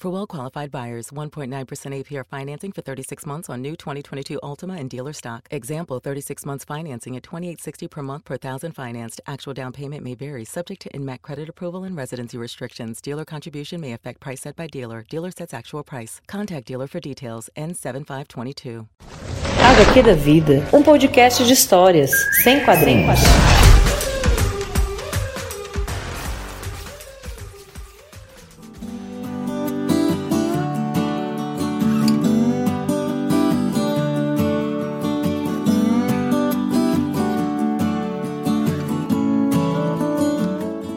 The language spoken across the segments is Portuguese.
For well qualified buyers, 1.9% APR financing for 36 months on new 2022 Altima and dealer stock. Example 36 months financing at 2860 per month per thousand financed. Actual down payment may vary, subject to INMAC credit approval and residency restrictions. Dealer contribution may affect price set by dealer. Dealer sets actual price. Contact dealer for details. N7522. HQ da Vida, um podcast de histórias, sem quadrinhos. Sem quadrinhos.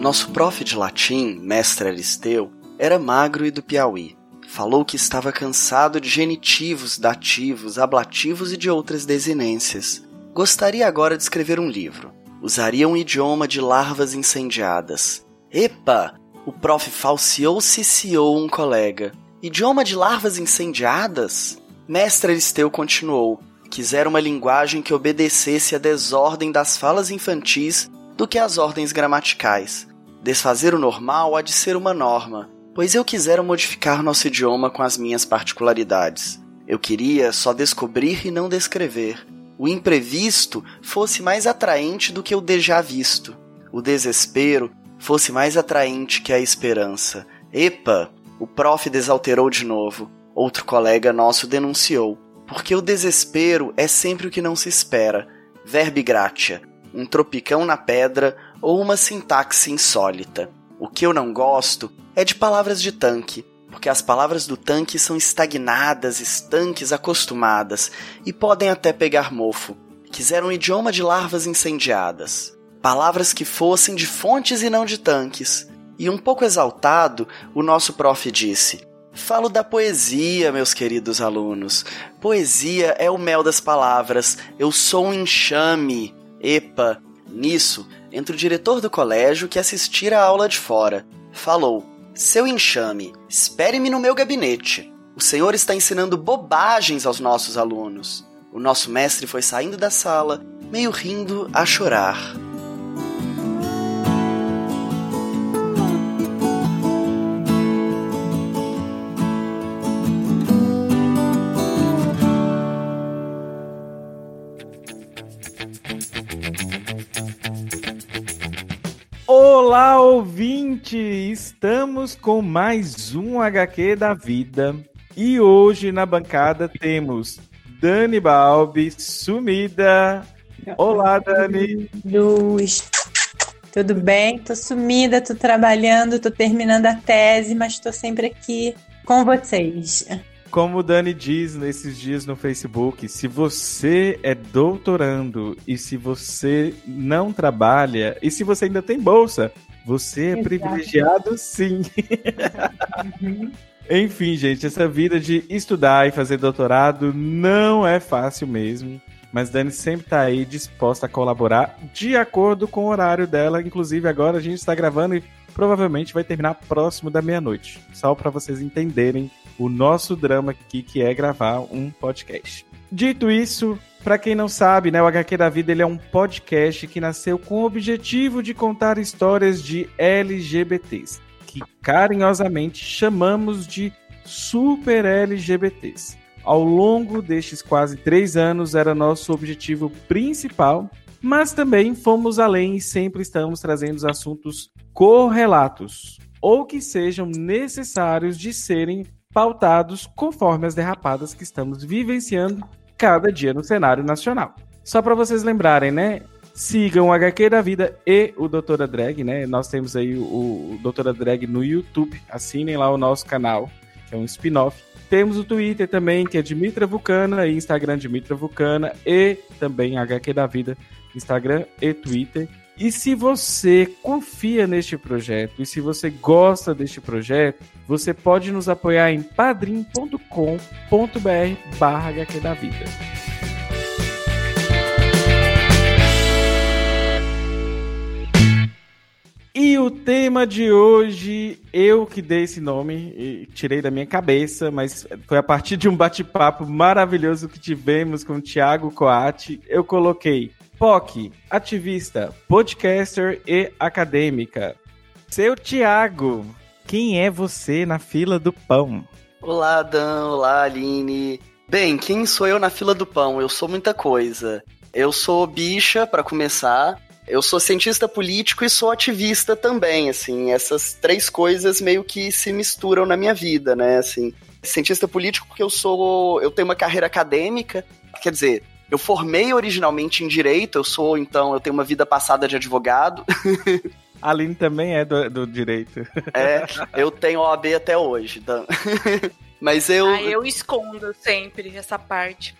Nosso prof de latim, mestre Aristeu, era magro e do Piauí. Falou que estava cansado de genitivos, dativos, ablativos e de outras desinências. Gostaria agora de escrever um livro. Usaria um idioma de larvas incendiadas. Epa! O prof falseou ciciou um colega. Idioma de larvas incendiadas? Mestre Aristeu continuou. Quisera uma linguagem que obedecesse à desordem das falas infantis do que às ordens gramaticais. Desfazer o normal há de ser uma norma, pois eu quisera modificar nosso idioma com as minhas particularidades. Eu queria só descobrir e não descrever. O imprevisto fosse mais atraente do que o déjà visto. O desespero fosse mais atraente que a esperança. Epa! O prof desalterou de novo. Outro colega nosso denunciou. Porque o desespero é sempre o que não se espera. Verbe gratia. Um tropicão na pedra ou uma sintaxe insólita. O que eu não gosto é de palavras de tanque, porque as palavras do tanque são estagnadas, estanques, acostumadas e podem até pegar mofo. Quiseram um idioma de larvas incendiadas. Palavras que fossem de fontes e não de tanques. E um pouco exaltado, o nosso prof disse: Falo da poesia, meus queridos alunos. Poesia é o mel das palavras. Eu sou um enxame. Epa, nisso, entre o diretor do colégio que assistira a aula de fora. Falou: Seu enxame, espere-me no meu gabinete. O senhor está ensinando bobagens aos nossos alunos. O nosso mestre foi saindo da sala, meio rindo a chorar. Ouvinte! Estamos com mais um HQ da vida. E hoje na bancada temos Dani Balbi, sumida. Olá, Dani. Luz. Tudo bem? Tô sumida, tô trabalhando, tô terminando a tese, mas tô sempre aqui com vocês. Como o Dani diz nesses dias no Facebook, se você é doutorando e se você não trabalha e se você ainda tem bolsa, você é Exato. privilegiado sim. Uhum. Enfim, gente, essa vida de estudar e fazer doutorado não é fácil mesmo. Mas Dani sempre tá aí disposta a colaborar de acordo com o horário dela. Inclusive, agora a gente está gravando e provavelmente vai terminar próximo da meia-noite. Só para vocês entenderem o nosso drama aqui, que é gravar um podcast. Dito isso, para quem não sabe, né, o HQ da Vida ele é um podcast que nasceu com o objetivo de contar histórias de LGBTs, que carinhosamente chamamos de super LGBTs. Ao longo destes quase três anos era nosso objetivo principal, mas também fomos além e sempre estamos trazendo assuntos correlatos ou que sejam necessários de serem pautados conforme as derrapadas que estamos vivenciando cada dia no cenário nacional. Só para vocês lembrarem, né? Sigam o HQ da Vida e o Doutora Drag, né? Nós temos aí o, Doutora Drag no YouTube. Assinem lá o nosso canal, que é um spin-off. Temos o Twitter também, que é Dimitra Vulcana, e Instagram Dimitra Vulcana, e também HQ da Vida, Instagram e Twitter. E se você confia neste projeto e se você gosta deste projeto, você pode nos apoiar em padrim.com.br barra HQ da Vida. E o tema de hoje, eu que dei esse nome tirei da minha cabeça, mas foi a partir de um bate-papo maravilhoso que tivemos com o Thiago Coati. Eu coloquei POC, ativista, podcaster e acadêmica. Seu Thiago, quem é você na fila do pão? Olá, Dan. Olá, Aline. Bem, quem sou eu na fila do pão? Eu sou muita coisa. Eu sou bicha, para começar. Eu sou cientista político e sou ativista também, assim, essas três coisas meio que se misturam na minha vida, né, assim. Cientista político porque eu sou, eu tenho uma carreira acadêmica, quer dizer, eu formei originalmente em direito, eu sou, então, eu tenho uma vida passada de advogado. A Aline também é do, do direito. É, eu tenho OAB até hoje, Dan. Mas eu. Ah, eu escondo sempre essa parte.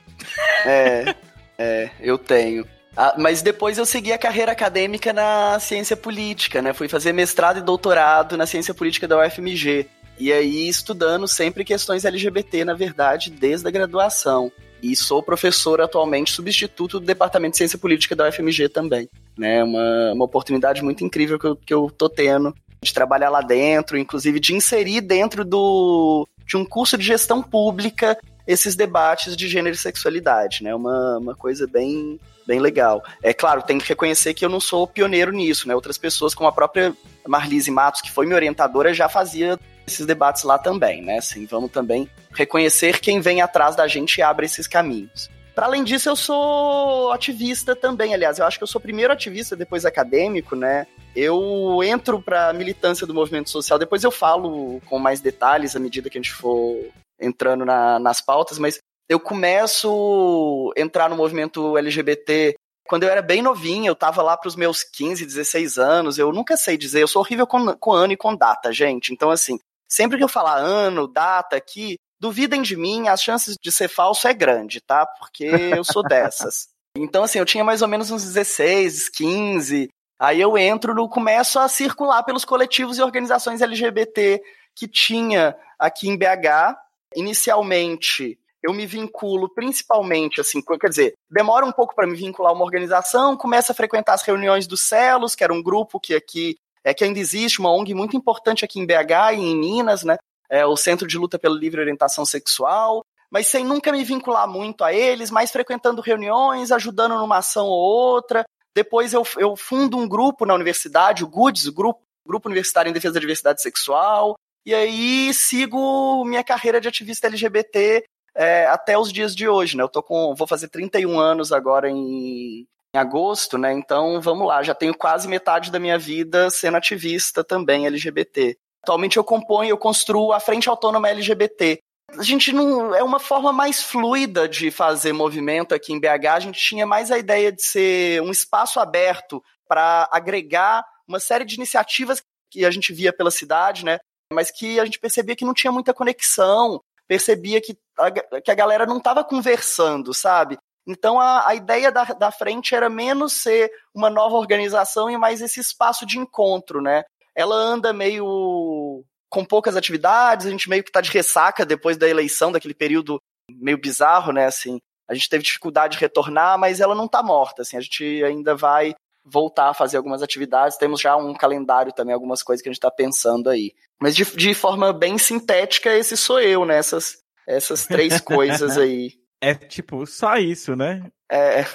É, é, eu tenho. Ah, mas depois eu segui a carreira acadêmica na ciência política, né? Fui fazer mestrado e doutorado na ciência política da UFMG. E aí estudando sempre questões LGBT, na verdade, desde a graduação. E sou professor atualmente, substituto do Departamento de Ciência Política da UFMG também. Né? Uma, uma oportunidade muito incrível que eu, que eu tô tendo de trabalhar lá dentro, inclusive de inserir dentro do, de um curso de gestão pública esses debates de gênero e sexualidade, né? Uma, uma coisa bem, bem legal. É claro, tem que reconhecer que eu não sou pioneiro nisso, né? Outras pessoas, como a própria Marlise Matos, que foi minha orientadora, já fazia esses debates lá também, né? Assim, vamos também reconhecer quem vem atrás da gente e abre esses caminhos. Para além disso, eu sou ativista também, aliás, eu acho que eu sou primeiro ativista, depois acadêmico, né? Eu entro para militância do movimento social, depois eu falo com mais detalhes à medida que a gente for entrando na, nas pautas, mas eu começo a entrar no movimento LGBT quando eu era bem novinho, eu tava lá pros meus 15, 16 anos, eu nunca sei dizer, eu sou horrível com, com ano e com data, gente. Então, assim, sempre que eu falar ano, data aqui, duvidem de mim, as chances de ser falso é grande, tá? Porque eu sou dessas. Então, assim, eu tinha mais ou menos uns 16, 15. Aí eu entro no começo a circular pelos coletivos e organizações LGBT que tinha aqui em BH. Inicialmente, eu me vinculo principalmente, assim, quer dizer, demora um pouco para me vincular a uma organização, começo a frequentar as reuniões dos Celos, que era um grupo que aqui é que ainda existe, uma ONG muito importante aqui em BH e em Minas, né? É o Centro de Luta pela Livre Orientação Sexual, mas sem nunca me vincular muito a eles, mais frequentando reuniões, ajudando numa ação ou outra. Depois eu, eu fundo um grupo na universidade, o GUDS, o grupo, grupo Universitário em Defesa da Diversidade Sexual, e aí sigo minha carreira de ativista LGBT é, até os dias de hoje, né? Eu tô com, vou fazer 31 anos agora em, em agosto, né? Então vamos lá, já tenho quase metade da minha vida sendo ativista também LGBT. Atualmente eu componho, eu construo a Frente Autônoma LGBT. A gente não é uma forma mais fluida de fazer movimento aqui em BH. A gente tinha mais a ideia de ser um espaço aberto para agregar uma série de iniciativas que a gente via pela cidade, né? Mas que a gente percebia que não tinha muita conexão, percebia que a, que a galera não estava conversando, sabe? Então a, a ideia da, da frente era menos ser uma nova organização e mais esse espaço de encontro, né? Ela anda meio com poucas atividades, a gente meio que tá de ressaca depois da eleição, daquele período meio bizarro, né? Assim, a gente teve dificuldade de retornar, mas ela não tá morta, assim, a gente ainda vai voltar a fazer algumas atividades, temos já um calendário também, algumas coisas que a gente está pensando aí. Mas de, de forma bem sintética, esse sou eu, né? Essas, essas três coisas aí. É tipo, só isso, né? É.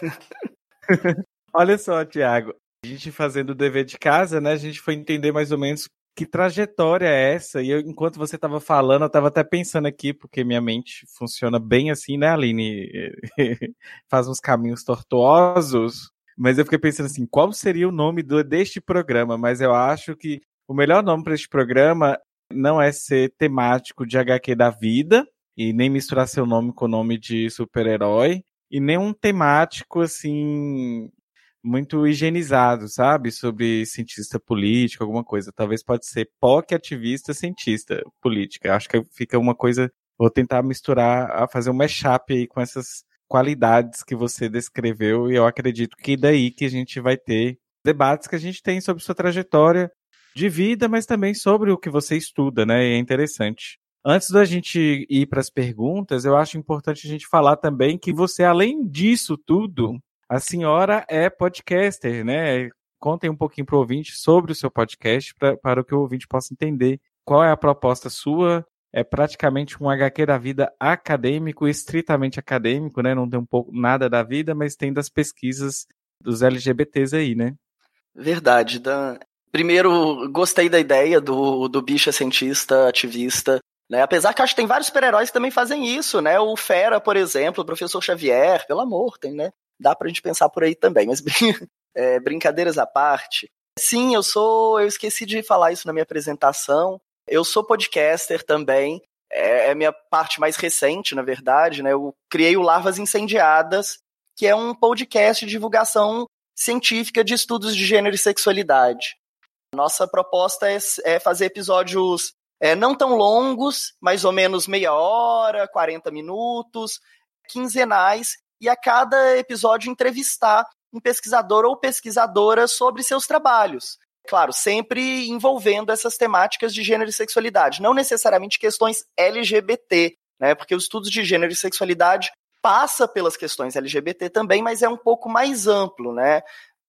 Olha só, Tiago. A gente fazendo o dever de casa, né? A gente foi entender mais ou menos que trajetória é essa. E eu, enquanto você estava falando, eu estava até pensando aqui, porque minha mente funciona bem assim, né, Aline? Faz uns caminhos tortuosos. Mas eu fiquei pensando assim, qual seria o nome do, deste programa? Mas eu acho que o melhor nome para este programa não é ser temático de HQ da vida, e nem misturar seu nome com o nome de super-herói, e nem um temático assim muito higienizado, sabe? Sobre cientista político, alguma coisa. Talvez pode ser POC ativista, cientista política. Acho que fica uma coisa. Vou tentar misturar, fazer um mashup aí com essas qualidades que você descreveu, e eu acredito que daí que a gente vai ter debates que a gente tem sobre sua trajetória de vida, mas também sobre o que você estuda, né? E é interessante. Antes da gente ir para as perguntas, eu acho importante a gente falar também que você, além disso tudo, a senhora é podcaster, né? Contem um pouquinho para o ouvinte sobre o seu podcast, pra, para que o ouvinte possa entender qual é a proposta sua. É praticamente um HQ da vida acadêmico, estritamente acadêmico, né? Não tem um pouco nada da vida, mas tem das pesquisas dos LGBTs aí, né? Verdade, Dan. Primeiro, gostei da ideia do, do bicha cientista, ativista. Né? Apesar que acho que tem vários super-heróis que também fazem isso, né? O Fera, por exemplo, o Professor Xavier, pelo amor, tem, né? Dá pra gente pensar por aí também, mas é, brincadeiras à parte. Sim, eu sou. Eu esqueci de falar isso na minha apresentação. Eu sou podcaster também. É, é minha parte mais recente, na verdade, né? Eu criei o Larvas Incendiadas, que é um podcast de divulgação científica de estudos de gênero e sexualidade. Nossa proposta é, é fazer episódios é, não tão longos, mais ou menos meia hora, 40 minutos, quinzenais, e a cada episódio entrevistar um pesquisador ou pesquisadora sobre seus trabalhos. Claro, sempre envolvendo essas temáticas de gênero e sexualidade, não necessariamente questões LGBT, né? Porque os estudos de gênero e sexualidade passa pelas questões LGBT também, mas é um pouco mais amplo, né?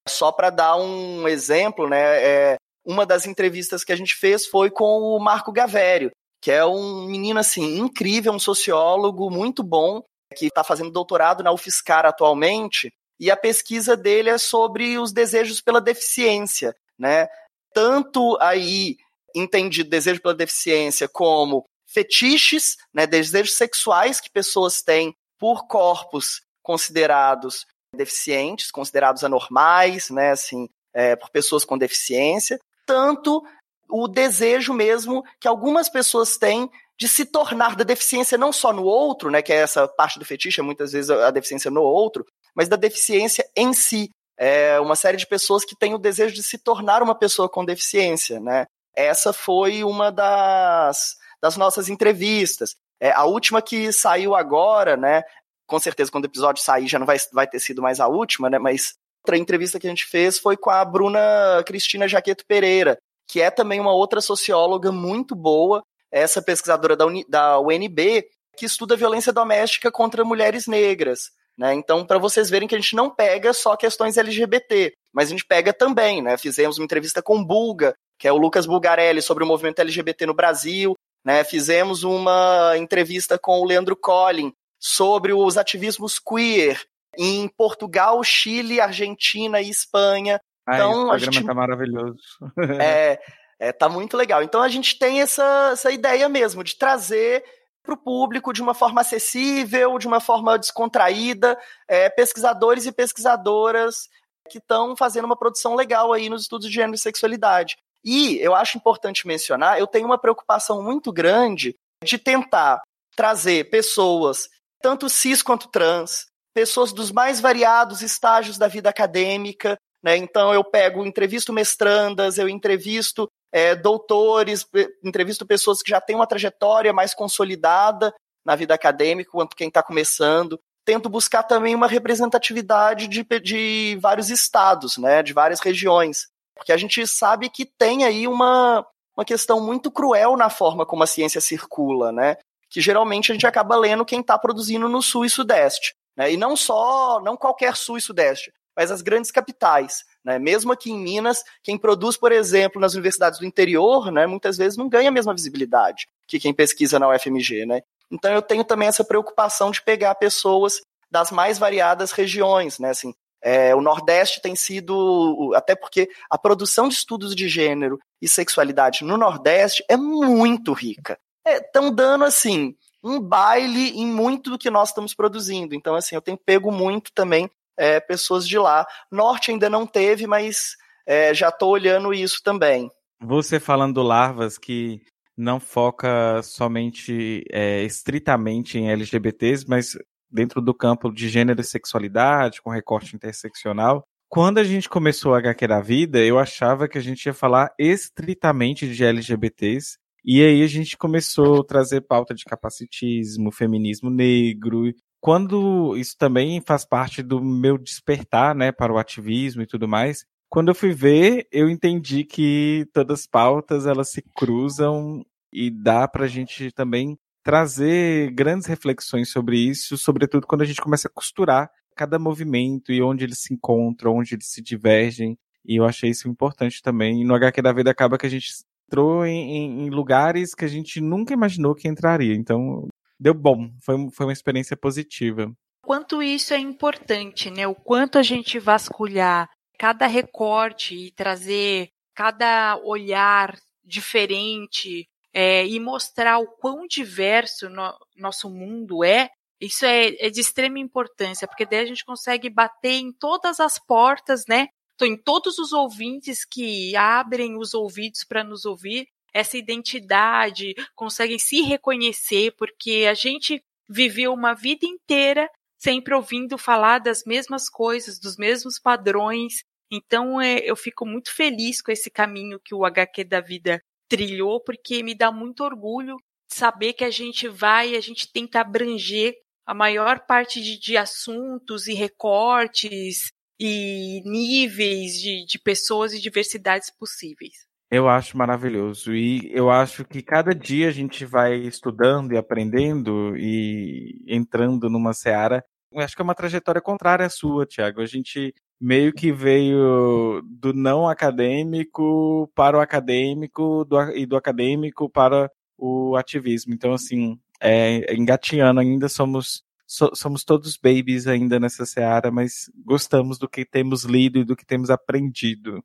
Só para dar um exemplo, né? É, uma das entrevistas que a gente fez foi com o Marco Gavério, que é um menino assim incrível, um sociólogo muito bom, que está fazendo doutorado na UFSCar atualmente, e a pesquisa dele é sobre os desejos pela deficiência, né? Tanto aí entendido desejo pela deficiência como fetiches, né, desejos sexuais que pessoas têm por corpos considerados deficientes, considerados anormais, né, assim, é, por pessoas com deficiência, tanto o desejo mesmo que algumas pessoas têm de se tornar da deficiência não só no outro, né, que é essa parte do fetiche, muitas vezes a deficiência no outro, mas da deficiência em si. É uma série de pessoas que têm o desejo de se tornar uma pessoa com deficiência, né? Essa foi uma das, das nossas entrevistas. É, a última que saiu agora, né? Com certeza, quando o episódio sair, já não vai, vai ter sido mais a última, né? Mas outra entrevista que a gente fez foi com a Bruna Cristina Jaqueto Pereira, que é também uma outra socióloga muito boa, essa pesquisadora da, Uni, da UNB, que estuda violência doméstica contra mulheres negras. Né? Então, para vocês verem que a gente não pega só questões LGBT, mas a gente pega também. Né? Fizemos uma entrevista com Bulga, que é o Lucas Bulgarelli, sobre o movimento LGBT no Brasil. Né? Fizemos uma entrevista com o Leandro Collin sobre os ativismos queer em Portugal, Chile, Argentina e Espanha. Ai, então, o programa gente... tá maravilhoso. é, é, tá muito legal. Então a gente tem essa, essa ideia mesmo de trazer para o público de uma forma acessível, de uma forma descontraída, é, pesquisadores e pesquisadoras que estão fazendo uma produção legal aí nos estudos de gênero e sexualidade. E eu acho importante mencionar, eu tenho uma preocupação muito grande de tentar trazer pessoas, tanto cis quanto trans, pessoas dos mais variados estágios da vida acadêmica. Né? Então, eu pego, entrevisto mestrandas, eu entrevisto é, doutores, entrevisto pessoas que já têm uma trajetória mais consolidada na vida acadêmica, quanto quem está começando. Tento buscar também uma representatividade de, de vários estados, né, de várias regiões. Porque a gente sabe que tem aí uma, uma questão muito cruel na forma como a ciência circula, né? Que geralmente a gente acaba lendo quem está produzindo no sul e sudeste. Né? E não só, não qualquer sul e sudeste, mas as grandes capitais. Né? Mesmo aqui em Minas, quem produz, por exemplo, nas universidades do interior, né, muitas vezes não ganha a mesma visibilidade que quem pesquisa na UFMG. Né? Então eu tenho também essa preocupação de pegar pessoas das mais variadas regiões, né? Assim, é, o Nordeste tem sido, até porque a produção de estudos de gênero e sexualidade no Nordeste é muito rica. Estão é, dando assim um baile em muito do que nós estamos produzindo. Então, assim, eu tenho pego muito também é, pessoas de lá. Norte ainda não teve, mas é, já estou olhando isso também. Você falando do Larvas, que não foca somente é, estritamente em LGBTs, mas dentro do campo de gênero e sexualidade, com recorte interseccional. quando a gente começou a HQ da Vida, eu achava que a gente ia falar estritamente de LGBTs. E aí a gente começou a trazer pauta de capacitismo, feminismo negro. Quando isso também faz parte do meu despertar, né, para o ativismo e tudo mais. Quando eu fui ver, eu entendi que todas as pautas elas se cruzam e dá para a gente também trazer grandes reflexões sobre isso, sobretudo quando a gente começa a costurar cada movimento e onde eles se encontram, onde eles se divergem. E eu achei isso importante também. No HQ da vida acaba que a gente entrou em, em lugares que a gente nunca imaginou que entraria. Então, deu bom. Foi, foi uma experiência positiva. Quanto isso é importante, né? O quanto a gente vasculhar cada recorte e trazer cada olhar diferente é, e mostrar o quão diverso no, nosso mundo é, isso é, é, de extrema importância, porque daí a gente consegue bater em todas as portas, né? Em todos os ouvintes que abrem os ouvidos para nos ouvir, essa identidade, conseguem se reconhecer, porque a gente viveu uma vida inteira sempre ouvindo falar das mesmas coisas, dos mesmos padrões. Então, é, eu fico muito feliz com esse caminho que o HQ da vida trilhou, porque me dá muito orgulho saber que a gente vai, a gente tenta abranger a maior parte de, de assuntos e recortes e níveis de, de pessoas e diversidades possíveis. Eu acho maravilhoso. E eu acho que cada dia a gente vai estudando e aprendendo e entrando numa seara. Eu acho que é uma trajetória contrária à sua, Tiago. A gente meio que veio do não acadêmico para o acadêmico do, e do acadêmico para o ativismo. Então, assim, é, ainda, somos, so, somos todos babies ainda nessa seara, mas gostamos do que temos lido e do que temos aprendido.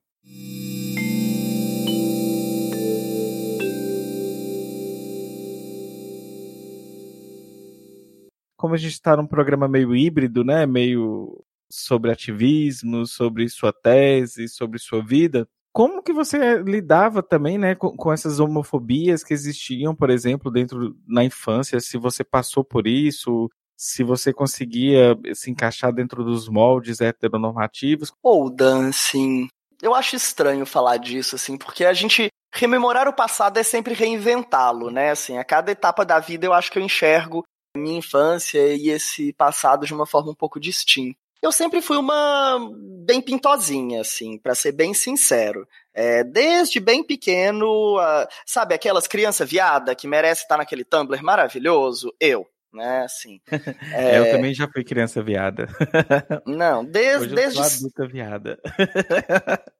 Como a gente está num programa meio híbrido, né? Meio sobre ativismo, sobre sua tese, sobre sua vida, como que você lidava também, né, com, com, essas homofobias que existiam, por exemplo, dentro na infância? Se você passou por isso, se você conseguia se encaixar dentro dos moldes heteronormativos? Ou dancing. Eu acho estranho falar disso, assim, porque a gente rememorar o passado é sempre reinventá-lo, né? Assim, a cada etapa da vida eu acho que eu enxergo minha infância e esse passado de uma forma um pouco distinta eu sempre fui uma bem pintosinha, assim, para ser bem sincero. É, desde bem pequeno, uh, sabe, aquelas crianças viada que merece estar naquele Tumblr maravilhoso? Eu, né, assim. É... eu também já fui criança viada. Não, desde... Hoje desde... Eu sou adulta viada.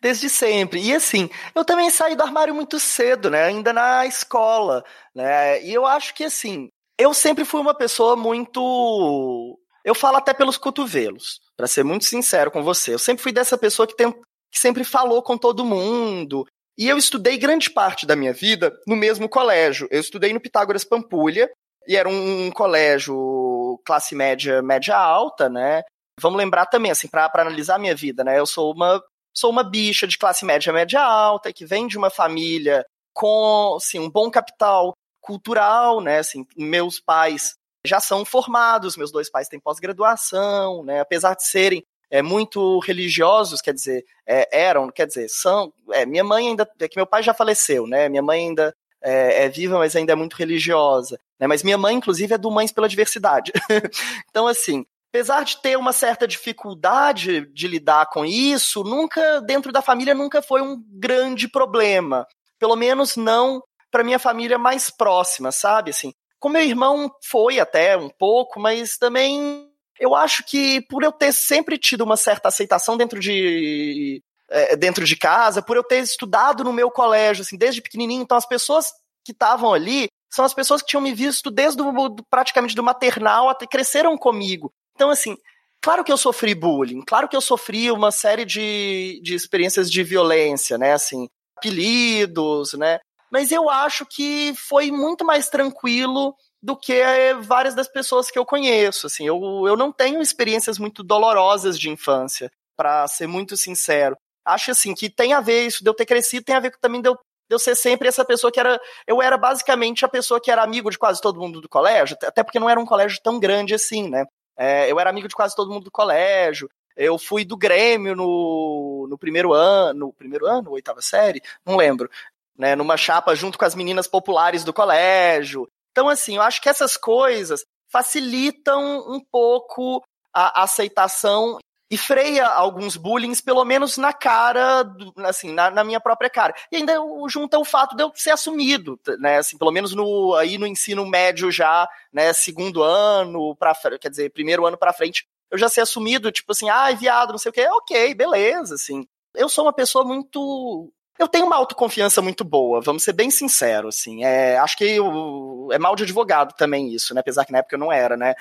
Desde sempre. E assim, eu também saí do armário muito cedo, né? Ainda na escola, né? E eu acho que assim, eu sempre fui uma pessoa muito eu falo até pelos cotovelos, para ser muito sincero com você. Eu sempre fui dessa pessoa que, tem, que sempre falou com todo mundo. E eu estudei grande parte da minha vida no mesmo colégio. Eu estudei no Pitágoras Pampulha, e era um colégio classe média, média alta, né? Vamos lembrar também, assim, para analisar a minha vida, né? Eu sou uma, sou uma bicha de classe média, média alta, que vem de uma família com, assim, um bom capital cultural, né? Assim, meus pais já são formados, meus dois pais têm pós-graduação, né? Apesar de serem é, muito religiosos, quer dizer, é, eram, quer dizer, são. É, minha mãe ainda. É que meu pai já faleceu, né? Minha mãe ainda é, é, viva, mas ainda é muito religiosa. Né? Mas minha mãe, inclusive, é do Mães pela Diversidade. então, assim, apesar de ter uma certa dificuldade de lidar com isso, nunca, dentro da família, nunca foi um grande problema. Pelo menos não para minha família mais próxima, sabe? Assim, com meu irmão foi até um pouco, mas também eu acho que por eu ter sempre tido uma certa aceitação dentro de é, dentro de casa, por eu ter estudado no meu colégio, assim, desde pequenininho, então as pessoas que estavam ali são as pessoas que tinham me visto desde o, praticamente do maternal até cresceram comigo. Então, assim, claro que eu sofri bullying, claro que eu sofri uma série de, de experiências de violência, né, assim, apelidos, né, mas eu acho que foi muito mais tranquilo do que eh, várias das pessoas que eu conheço. Assim, eu, eu não tenho experiências muito dolorosas de infância, para ser muito sincero. Acho assim que tem a ver isso de eu ter crescido, tem a ver também de eu, de eu ser sempre essa pessoa que era. Eu era basicamente a pessoa que era amigo de quase todo mundo do colégio, até porque não era um colégio tão grande assim, né? É, eu era amigo de quase todo mundo do colégio. Eu fui do Grêmio no, no primeiro ano, no primeiro ano, oitava série, não lembro, né, numa chapa junto com as meninas populares do colégio. Então, assim, eu acho que essas coisas facilitam um pouco a aceitação e freia alguns bullying, pelo menos na cara, assim, na, na, minha própria cara. E ainda junta o fato de eu ser assumido, né, assim, pelo menos no, aí no ensino médio já, né, segundo ano, pra, quer dizer, primeiro ano para frente, eu já ser assumido, tipo assim, ah, viado, não sei o quê, ok, beleza, assim. Eu sou uma pessoa muito eu tenho uma autoconfiança muito boa, vamos ser bem sinceros, assim. É, acho que eu, é mal de advogado também isso, né? Apesar que na época eu não era, né?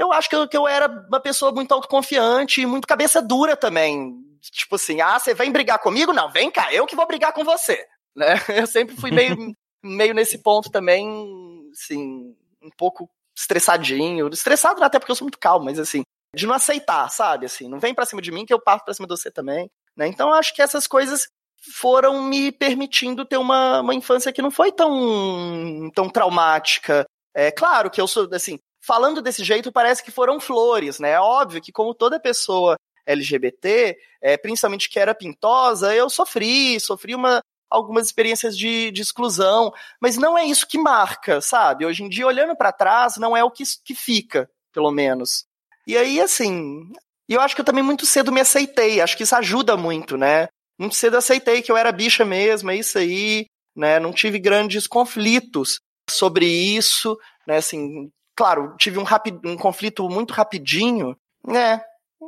Eu acho que eu, que eu era uma pessoa muito autoconfiante e muito cabeça dura também. Tipo assim, ah, você vem brigar comigo? Não, vem cá, eu que vou brigar com você. Né? Eu sempre fui meio, meio nesse ponto também, assim, um pouco estressadinho. Estressado até porque eu sou muito calmo, mas assim, de não aceitar, sabe? Assim, não vem pra cima de mim que eu parto pra cima de você também. Né? Então acho que essas coisas foram me permitindo ter uma, uma infância que não foi tão, tão traumática. É claro que eu sou, assim, falando desse jeito, parece que foram flores, né? É óbvio que, como toda pessoa LGBT, é, principalmente que era pintosa, eu sofri, sofri uma, algumas experiências de, de exclusão, mas não é isso que marca, sabe? Hoje em dia, olhando para trás, não é o que, que fica, pelo menos. E aí, assim, eu acho que eu também muito cedo me aceitei, acho que isso ajuda muito, né? muito cedo aceitei que eu era bicha mesmo, é isso aí, né? Não tive grandes conflitos sobre isso, né? Assim, claro, tive um, um conflito muito rapidinho, né?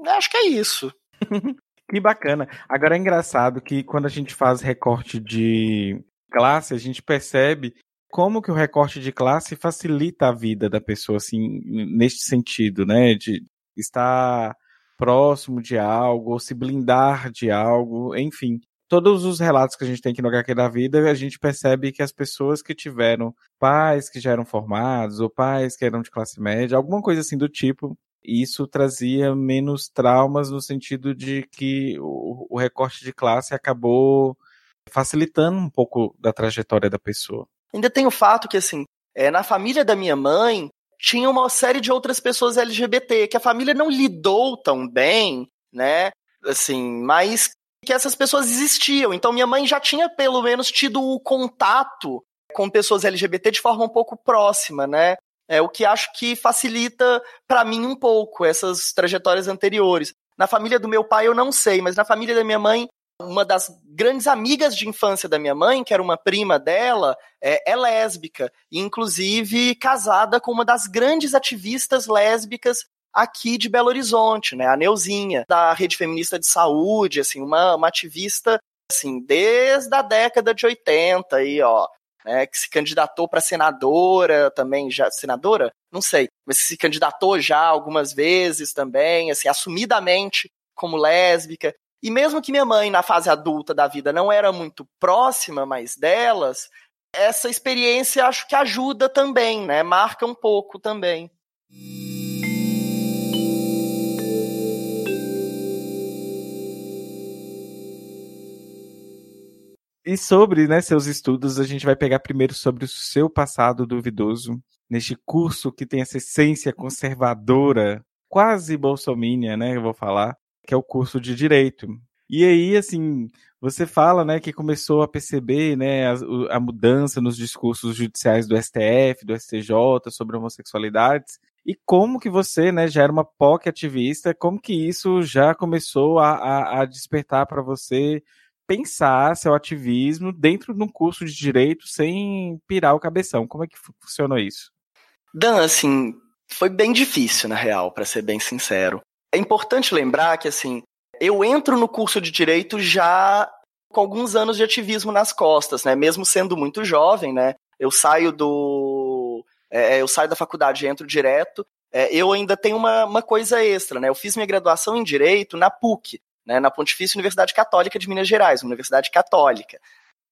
Acho que é isso. que bacana. Agora é engraçado que quando a gente faz recorte de classe, a gente percebe como que o recorte de classe facilita a vida da pessoa, assim, neste sentido, né? De estar próximo de algo, ou se blindar de algo, enfim. Todos os relatos que a gente tem aqui no HQ da vida, a gente percebe que as pessoas que tiveram pais que já eram formados, ou pais que eram de classe média, alguma coisa assim do tipo, isso trazia menos traumas no sentido de que o, o recorte de classe acabou facilitando um pouco da trajetória da pessoa. Ainda tem o fato que, assim, é, na família da minha mãe, tinha uma série de outras pessoas LGBT, que a família não lidou tão bem, né? Assim, mas que essas pessoas existiam. Então minha mãe já tinha pelo menos tido o contato com pessoas LGBT de forma um pouco próxima, né? É o que acho que facilita para mim um pouco essas trajetórias anteriores. Na família do meu pai eu não sei, mas na família da minha mãe uma das grandes amigas de infância da minha mãe, que era uma prima dela, é, é, lésbica, inclusive casada com uma das grandes ativistas lésbicas aqui de Belo Horizonte, né, a Neuzinha, da Rede Feminista de Saúde, assim, uma, uma ativista assim, desde a década de 80 aí, ó, né, que se candidatou para senadora também, já senadora? Não sei, mas se candidatou já algumas vezes também, assim, assumidamente como lésbica. E mesmo que minha mãe, na fase adulta da vida, não era muito próxima mais delas, essa experiência acho que ajuda também, né? Marca um pouco também. E sobre né, seus estudos, a gente vai pegar primeiro sobre o seu passado duvidoso, neste curso que tem essa essência conservadora, quase bolsomínia, né? Eu vou falar que é o curso de direito. E aí, assim, você fala, né, que começou a perceber, né, a, a mudança nos discursos judiciais do STF, do STJ sobre homossexualidades. E como que você, né, já era uma POC ativista, como que isso já começou a, a, a despertar para você pensar seu ativismo dentro de um curso de direito sem pirar o cabeção? Como é que funcionou isso? Dan, assim, foi bem difícil, na real, para ser bem sincero. É importante lembrar que, assim, eu entro no curso de direito já com alguns anos de ativismo nas costas, né? Mesmo sendo muito jovem, né? Eu saio do. É, eu saio da faculdade e entro direto. É, eu ainda tenho uma, uma coisa extra, né? Eu fiz minha graduação em Direito na PUC, né? Na Pontifícia Universidade Católica de Minas Gerais, uma universidade católica,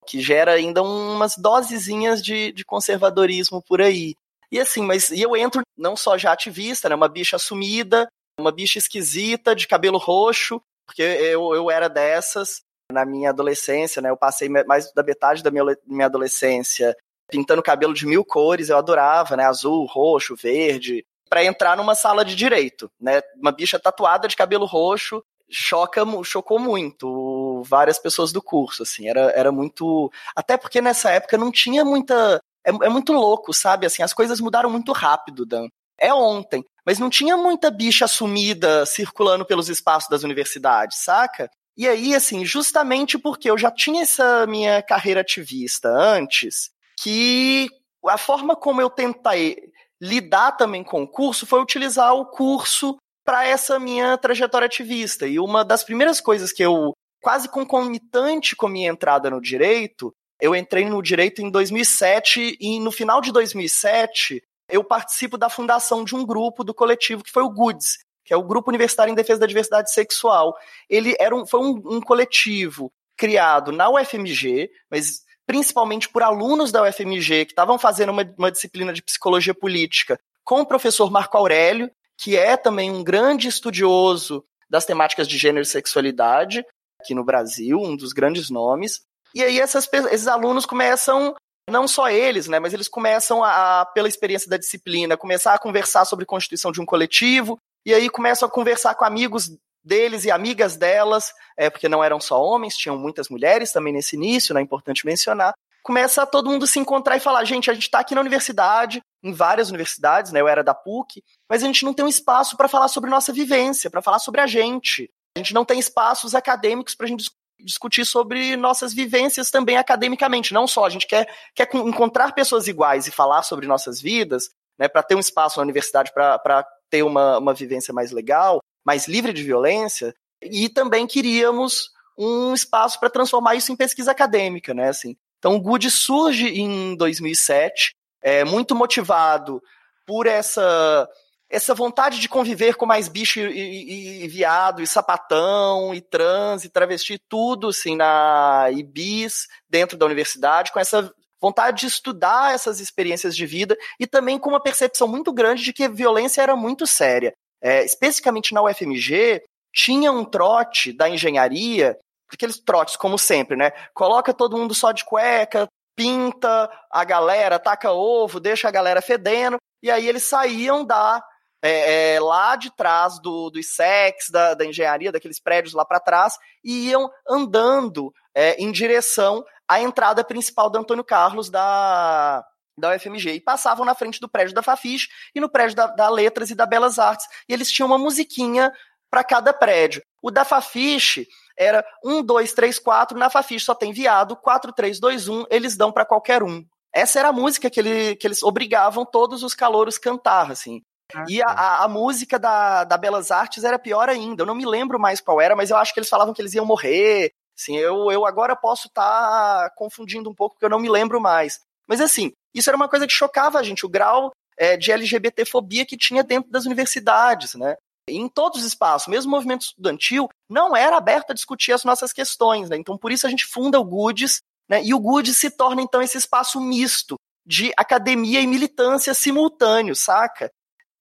que gera ainda umas dosezinhas de, de conservadorismo por aí. E assim, mas e eu entro não só já ativista, né? Uma bicha assumida, uma bicha esquisita, de cabelo roxo, porque eu, eu era dessas na minha adolescência, né? Eu passei mais da metade da minha, minha adolescência pintando cabelo de mil cores, eu adorava, né? Azul, roxo, verde, para entrar numa sala de direito, né? Uma bicha tatuada de cabelo roxo choca, chocou muito várias pessoas do curso, assim, era, era muito, até porque nessa época não tinha muita, é, é muito louco, sabe, assim, as coisas mudaram muito rápido, Dan. É ontem, mas não tinha muita bicha assumida circulando pelos espaços das universidades, saca? E aí, assim, justamente porque eu já tinha essa minha carreira ativista antes, que a forma como eu tentei lidar também com o curso foi utilizar o curso para essa minha trajetória ativista. E uma das primeiras coisas que eu, quase concomitante com a minha entrada no direito, eu entrei no direito em 2007 e no final de 2007 eu participo da fundação de um grupo do coletivo que foi o GUDS, que é o Grupo Universitário em Defesa da Diversidade Sexual. Ele era um, foi um, um coletivo criado na UFMG, mas principalmente por alunos da UFMG que estavam fazendo uma, uma disciplina de psicologia política com o professor Marco Aurélio, que é também um grande estudioso das temáticas de gênero e sexualidade aqui no Brasil, um dos grandes nomes. E aí essas, esses alunos começam, não só eles, né, mas eles começam a, pela experiência da disciplina, começar a conversar sobre constituição de um coletivo, e aí começam a conversar com amigos deles e amigas delas, é, porque não eram só homens, tinham muitas mulheres também nesse início, né, é importante mencionar, começa todo mundo se encontrar e falar, gente, a gente está aqui na universidade, em várias universidades, né? Eu era da PUC, mas a gente não tem um espaço para falar sobre nossa vivência, para falar sobre a gente. A gente não tem espaços acadêmicos para a gente discutir sobre nossas vivências também academicamente. Não só a gente quer, quer encontrar pessoas iguais e falar sobre nossas vidas, né? Para ter um espaço na universidade para ter uma, uma vivência mais legal, mais livre de violência. E também queríamos um espaço para transformar isso em pesquisa acadêmica, né? Assim, então o Good surge em 2007, é, muito motivado por essa essa vontade de conviver com mais bicho e, e, e, viado, e sapatão, e trans, e travesti, tudo assim, na IBIS, dentro da universidade, com essa vontade de estudar essas experiências de vida e também com uma percepção muito grande de que a violência era muito séria. É, especificamente na UFMG, tinha um trote da engenharia aqueles trotes, como sempre, né? Coloca todo mundo só de cueca, pinta a galera, taca ovo, deixa a galera fedendo, e aí eles saíam da é, é, lá de trás do, dos sex, da, da engenharia, daqueles prédios lá para trás, e iam andando é, em direção à entrada principal do Antônio Carlos da, da UFMG. E passavam na frente do prédio da Fafiche e no prédio da, da Letras e da Belas Artes. E eles tinham uma musiquinha para cada prédio. O da Fafiche era 1, 2, 3, 4, na Fafiche só tem viado, 4, 3, 2, 1, eles dão para qualquer um. Essa era a música que, ele, que eles obrigavam todos os calouros cantar, assim. Ah, e a, tá. a, a, música da, da Belas Artes era pior ainda. Eu não me lembro mais qual era, mas eu acho que eles falavam que eles iam morrer. Assim, eu, eu agora posso estar tá confundindo um pouco, porque eu não me lembro mais. Mas assim, isso era uma coisa que chocava a gente, o grau é, de LGBTfobia que tinha dentro das universidades, né? em todos os espaços, mesmo o movimento estudantil, não era aberto a discutir as nossas questões. Né? Então, por isso a gente funda o GUDES, né? e o GUDES se torna, então, esse espaço misto de academia e militância simultâneo, saca?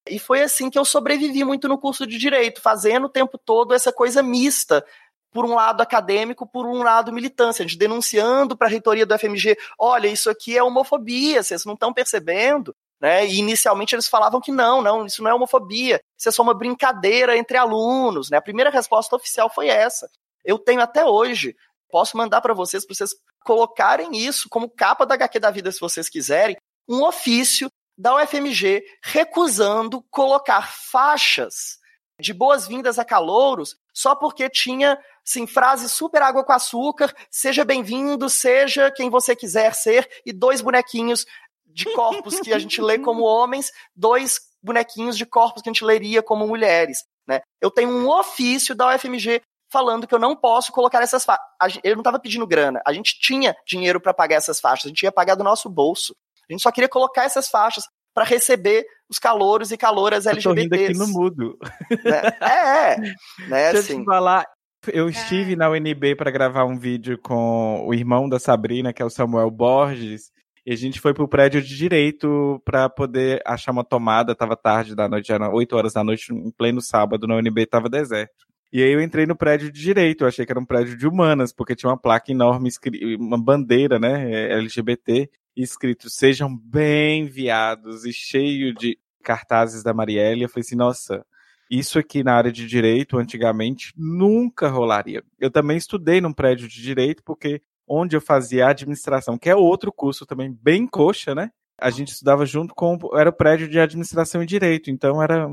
E foi assim que eu sobrevivi muito no curso de Direito, fazendo o tempo todo essa coisa mista, por um lado acadêmico, por um lado militância, gente denunciando para a reitoria do FMG, olha, isso aqui é homofobia, vocês não estão percebendo, né? E inicialmente eles falavam que não, não, isso não é homofobia, isso é só uma brincadeira entre alunos. Né? A primeira resposta oficial foi essa. Eu tenho até hoje, posso mandar para vocês, para vocês colocarem isso como capa da HQ da vida, se vocês quiserem, um ofício da UFMG recusando colocar faixas de boas-vindas a calouros só porque tinha assim, frase super água com açúcar, seja bem-vindo, seja quem você quiser ser, e dois bonequinhos de corpos que a gente lê como homens, dois bonequinhos de corpos que a gente leria como mulheres. Né? Eu tenho um ofício da UFMG falando que eu não posso colocar essas faixas. Eu não estava pedindo grana, a gente tinha dinheiro para pagar essas faixas, a gente ia pagar do nosso bolso. A gente só queria colocar essas faixas para receber os calouros e caloras LGBTs. Eu tô rindo aqui no mudo. Né? É, é, né, Deixa assim. eu te falar, eu estive na UNB para gravar um vídeo com o irmão da Sabrina, que é o Samuel Borges, e a gente foi pro prédio de direito para poder achar uma tomada. Tava tarde da noite, era 8 horas da noite, em pleno sábado, na UNB tava deserto. E aí eu entrei no prédio de direito, eu achei que era um prédio de humanas, porque tinha uma placa enorme, uma bandeira, né, LGBT, escrito sejam bem enviados e cheio de cartazes da Marielle. Eu falei assim, nossa, Isso aqui na área de direito, antigamente, nunca rolaria. Eu também estudei num prédio de direito, porque onde eu fazia administração, que é outro curso também bem coxa, né? A gente estudava junto com. Era o prédio de administração e direito. Então era.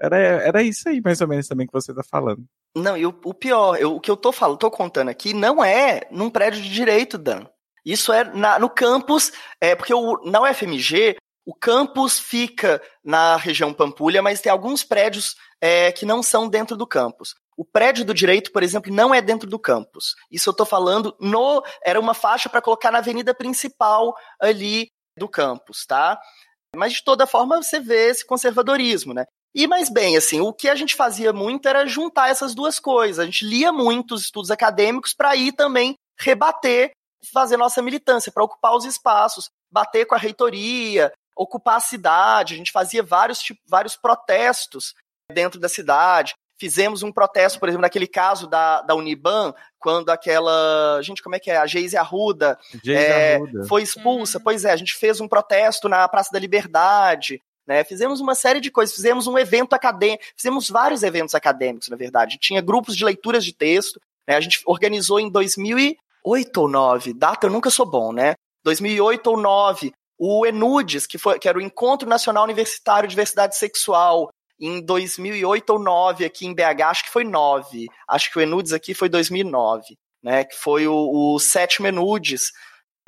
Era, era isso aí, mais ou menos, também que você está falando. Não, e o, o pior, eu, o que eu tô falando, tô contando aqui, não é num prédio de direito, Dan. Isso é na, no campus, é, porque o, na UFMG, o campus fica na região Pampulha, mas tem alguns prédios é, que não são dentro do campus. O prédio do direito, por exemplo, não é dentro do campus. Isso eu estou falando no. Era uma faixa para colocar na avenida principal ali do campus, tá? Mas de toda forma você vê esse conservadorismo, né? E mais bem, assim, o que a gente fazia muito era juntar essas duas coisas. A gente lia muitos estudos acadêmicos para ir também rebater, fazer nossa militância, para ocupar os espaços, bater com a reitoria, ocupar a cidade. A gente fazia vários, tipo, vários protestos dentro da cidade. Fizemos um protesto, por exemplo, naquele caso da, da Uniban, quando aquela. Gente, como é que é? A Geise Arruda, é, Arruda. foi expulsa. Uhum. Pois é, a gente fez um protesto na Praça da Liberdade. Né? Fizemos uma série de coisas, fizemos um evento acadêmico, fizemos vários eventos acadêmicos, na verdade. Tinha grupos de leituras de texto. Né? A gente organizou em 2008 ou 2009, data eu nunca sou bom, né? 2008 ou 2009, o ENUDES, que, foi, que era o Encontro Nacional Universitário de Diversidade Sexual, em 2008 ou 2009 aqui em BH, acho que foi 9. Acho que o Enudes aqui foi 2009, né? Que foi o, o sétimo Enudes,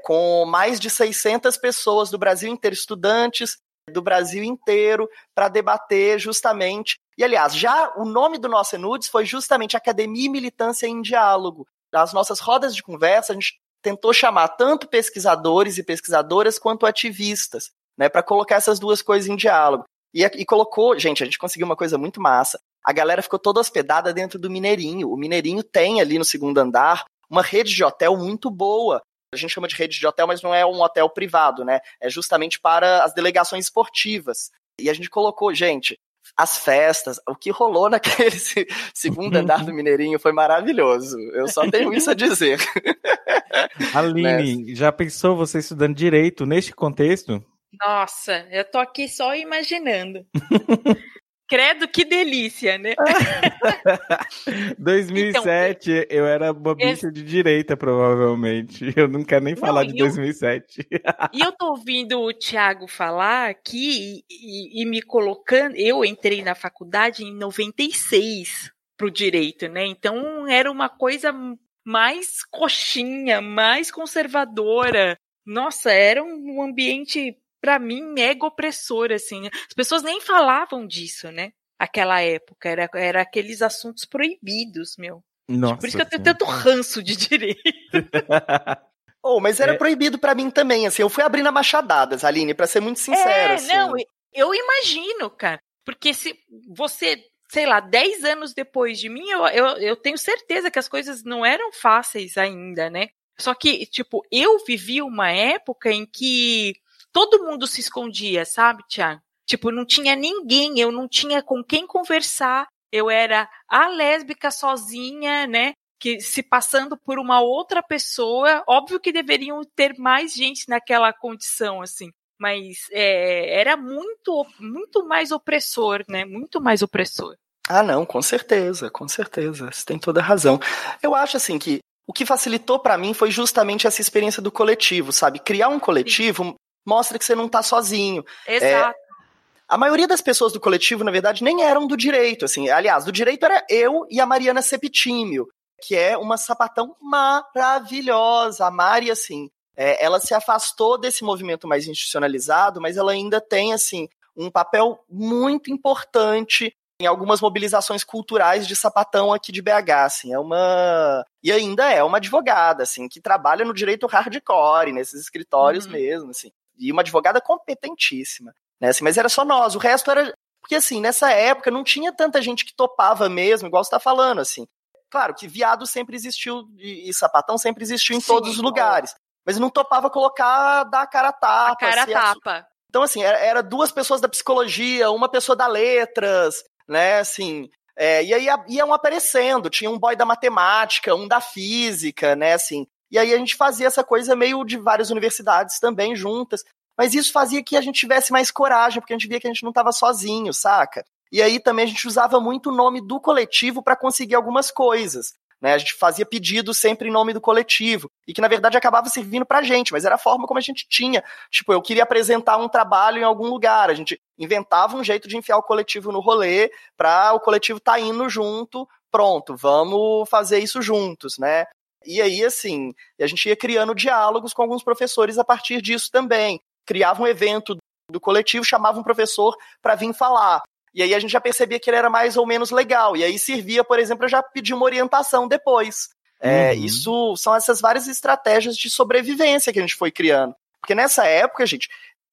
com mais de 600 pessoas do Brasil inteiro, estudantes do Brasil inteiro, para debater justamente. E aliás, já o nome do nosso Enudes foi justamente Academia e Militância em Diálogo. Nas nossas rodas de conversa, a gente tentou chamar tanto pesquisadores e pesquisadoras quanto ativistas, né, para colocar essas duas coisas em diálogo. E, e colocou, gente, a gente conseguiu uma coisa muito massa. A galera ficou toda hospedada dentro do Mineirinho. O Mineirinho tem ali no segundo andar uma rede de hotel muito boa. A gente chama de rede de hotel, mas não é um hotel privado, né? É justamente para as delegações esportivas. E a gente colocou, gente, as festas, o que rolou naquele segundo andar do Mineirinho foi maravilhoso. Eu só tenho isso a dizer. Aline, já pensou você estudando direito neste contexto? Nossa, eu tô aqui só imaginando. Credo, que delícia, né? 2007, então, eu era uma bicha de direita, provavelmente. Eu não quero nem não, falar de 2007. e eu tô ouvindo o Thiago falar aqui e, e, me colocando. Eu entrei na faculdade em 96 pro direito, né? Então era uma coisa mais coxinha, mais conservadora. Nossa, era um ambiente para mim, mega opressor, assim. Né? As pessoas nem falavam disso, né? Aquela época. Era, era aqueles assuntos proibidos, meu. Nossa, Por isso que eu tenho tanto ranço de direito. oh, mas era é. proibido para mim também, assim. Eu fui abrindo a machadadas, Aline, para ser muito sincera. É, assim. não, eu imagino, cara. Porque se você, sei lá, 10 anos depois de mim, eu, eu, eu tenho certeza que as coisas não eram fáceis ainda, né? Só que, tipo, eu vivi uma época em que todo mundo se escondia, sabe, Tiago? Tipo, não tinha ninguém, eu não tinha com quem conversar. Eu era a lésbica sozinha, né? Que se passando por uma outra pessoa. Óbvio que deveriam ter mais gente naquela condição, assim. Mas é, era muito, muito mais opressor, né? Muito mais opressor. Ah, não, com certeza, com certeza. Você tem toda a razão. Eu acho assim que o que facilitou para mim foi justamente essa experiência do coletivo, sabe? Criar um coletivo mostra que você não está sozinho. Exato. É, a maioria das pessoas do coletivo, na verdade, nem eram do direito, assim. Aliás, do direito era eu e a Mariana Septímio, que é uma sapatão maravilhosa. A Mari, assim, é, ela se afastou desse movimento mais institucionalizado, mas ela ainda tem, assim, um papel muito importante em algumas mobilizações culturais de sapatão aqui de BH, assim, é uma e ainda é uma advogada, assim, que trabalha no direito hardcore, nesses escritórios uhum. mesmo, assim e uma advogada competentíssima, né? Assim, mas era só nós, o resto era porque assim, nessa época não tinha tanta gente que topava mesmo, igual você tá falando, assim. Claro que viado sempre existiu e, e sapatão sempre existiu em Sim, todos os lugares, mas não topava colocar da cara tapa. A cara assim, tapa. Então assim, era, era, duas pessoas da psicologia, uma pessoa da letras, né, assim, é, e aí iam aparecendo, tinha um boy da matemática, um da física, né, assim, e aí a gente fazia essa coisa meio de várias universidades também juntas. Mas isso fazia que a gente tivesse mais coragem, porque a gente via que a gente não estava sozinho, saca? E aí também a gente usava muito o nome do coletivo para conseguir algumas coisas. Né, a gente fazia pedido sempre em nome do coletivo, e que na verdade acabava servindo pra gente, mas era a forma como a gente tinha. Tipo, eu queria apresentar um trabalho em algum lugar, a gente inventava um jeito de enfiar o coletivo no rolê, para o coletivo tá indo junto, pronto, vamos fazer isso juntos, né? E aí, assim, a gente ia criando diálogos com alguns professores a partir disso também. Criava um evento do coletivo, chamava um professor para vir falar. E aí a gente já percebia que ele era mais ou menos legal. E aí servia, por exemplo, eu já pedir uma orientação depois. É, uhum. Isso são essas várias estratégias de sobrevivência que a gente foi criando. Porque nessa época, gente,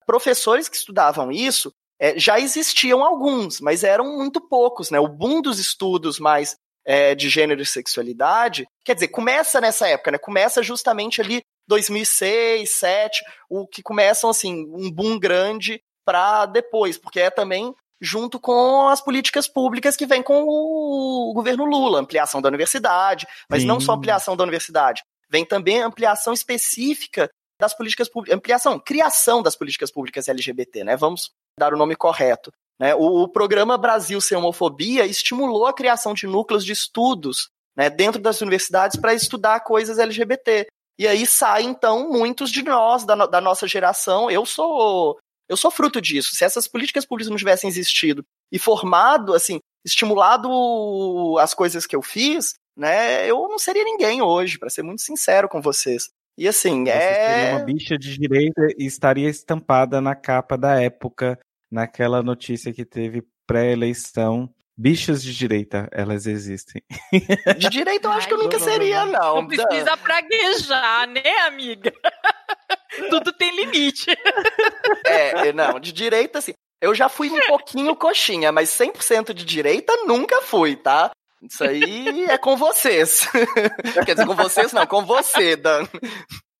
professores que estudavam isso é, já existiam alguns, mas eram muito poucos, né? O boom dos estudos mais é, de gênero e sexualidade, quer dizer, começa nessa época, né? Começa justamente ali 2006, 2007, o que começam assim um boom grande para depois, porque é também junto com as políticas públicas que vem com o governo Lula, ampliação da universidade, mas Sim. não só ampliação da universidade, vem também ampliação específica das políticas públicas, ampliação, criação das políticas públicas LGBT, né? Vamos dar o nome correto. Né? O, o programa Brasil Sem Homofobia estimulou a criação de núcleos de estudos né, dentro das universidades para estudar coisas LGBT. E aí saem, então, muitos de nós, da, da nossa geração. Eu sou eu sou fruto disso. Se essas políticas públicas não tivessem existido e formado, assim, estimulado as coisas que eu fiz, né, eu não seria ninguém hoje, para ser muito sincero com vocês. E assim, Você é. Seria uma bicha de direita e estaria estampada na capa da época, naquela notícia que teve pré-eleição. Bichas de direita, elas existem. De direita eu acho Ai, que eu nunca seria, não. Não precisa praguejar, né, amiga? Tudo tem limite. É, não, de direita, assim. Eu já fui um pouquinho coxinha, mas 100% de direita nunca fui, tá? Isso aí é com vocês. Quer dizer, com vocês não, com você, Dan.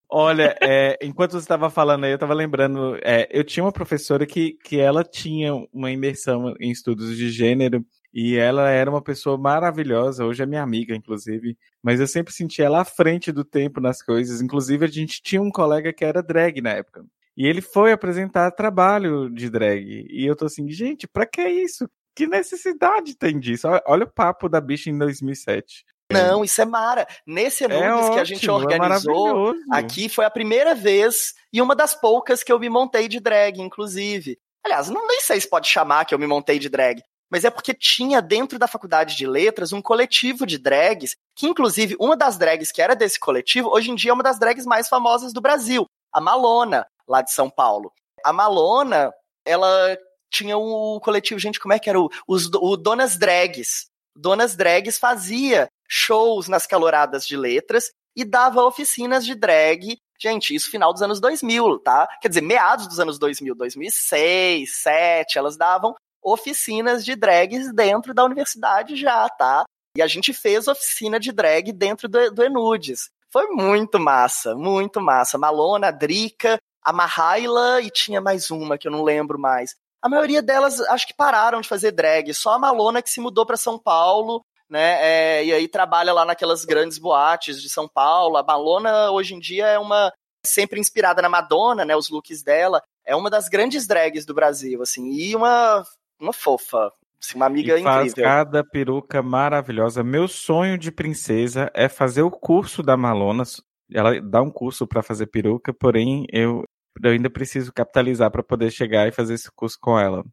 Olha, é, enquanto você estava falando aí, eu estava lembrando, é, eu tinha uma professora que, que ela tinha uma imersão em estudos de gênero e ela era uma pessoa maravilhosa, hoje é minha amiga, inclusive. Mas eu sempre senti ela à frente do tempo nas coisas. Inclusive, a gente tinha um colega que era drag na época. E ele foi apresentar trabalho de drag. E eu tô assim, gente, pra que isso? Que necessidade tem disso? Olha o papo da bicha em 2007. Não, isso é mara. Nesse Enudes é que a gente é organizou é aqui foi a primeira vez e uma das poucas que eu me montei de drag, inclusive. Aliás, não nem sei se pode chamar que eu me montei de drag, mas é porque tinha dentro da faculdade de letras um coletivo de drags, que inclusive uma das drags que era desse coletivo, hoje em dia é uma das drags mais famosas do Brasil, a Malona, lá de São Paulo. A Malona, ela tinha o coletivo, gente, como é que era? O, os, o Donas Drags. Donas Drags fazia shows nas caloradas de letras e dava oficinas de drag. Gente, isso final dos anos 2000, tá? Quer dizer, meados dos anos 2000, 2006, 2007, elas davam oficinas de drags dentro da universidade já, tá? E a gente fez oficina de drag dentro do, do Enudes. Foi muito massa, muito massa. Malona, Drica, a Mahaila e tinha mais uma que eu não lembro mais. A maioria delas acho que pararam de fazer drag, só a Malona que se mudou para São Paulo, né? É, e aí trabalha lá naquelas grandes boates de São Paulo. A Malona hoje em dia é uma sempre inspirada na Madonna, né? Os looks dela é uma das grandes drags do Brasil, assim, e uma uma fofa. Assim, uma amiga e faz incrível. cada peruca maravilhosa. Meu sonho de princesa é fazer o curso da Malona. Ela dá um curso para fazer peruca, porém eu, eu ainda preciso capitalizar para poder chegar e fazer esse curso com ela.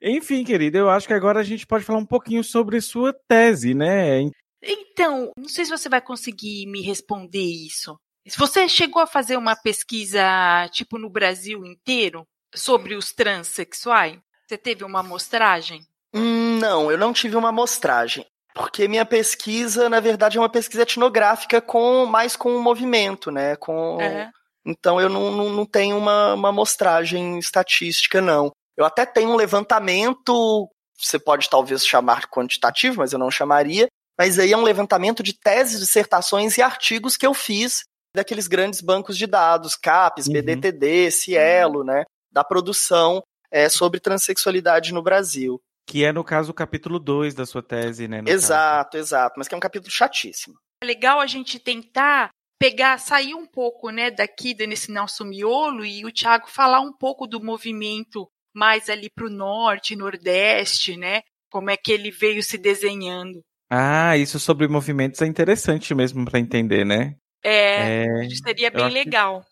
Enfim, querida, eu acho que agora a gente pode falar um pouquinho sobre sua tese, né? Então, não sei se você vai conseguir me responder isso. Você chegou a fazer uma pesquisa, tipo, no Brasil inteiro, sobre os transexuais, você teve uma amostragem? Não, eu não tive uma amostragem. Porque minha pesquisa, na verdade, é uma pesquisa etnográfica com mais com o movimento, né? Com... É. Então eu não, não, não tenho uma, uma amostragem estatística, não. Eu até tenho um levantamento, você pode talvez chamar quantitativo, mas eu não chamaria, mas aí é um levantamento de teses, dissertações e artigos que eu fiz daqueles grandes bancos de dados, CAPES, uhum. BDTD, Cielo, né, da produção é, sobre transexualidade no Brasil. Que é, no caso, o capítulo 2 da sua tese, né? Exato, caso. exato, mas que é um capítulo chatíssimo. É legal a gente tentar pegar, sair um pouco, né, daqui nesse nosso miolo e o Thiago falar um pouco do movimento mais ali para o norte, nordeste, né? Como é que ele veio se desenhando. Ah, isso sobre movimentos é interessante mesmo para entender, né? É, é seria bem legal.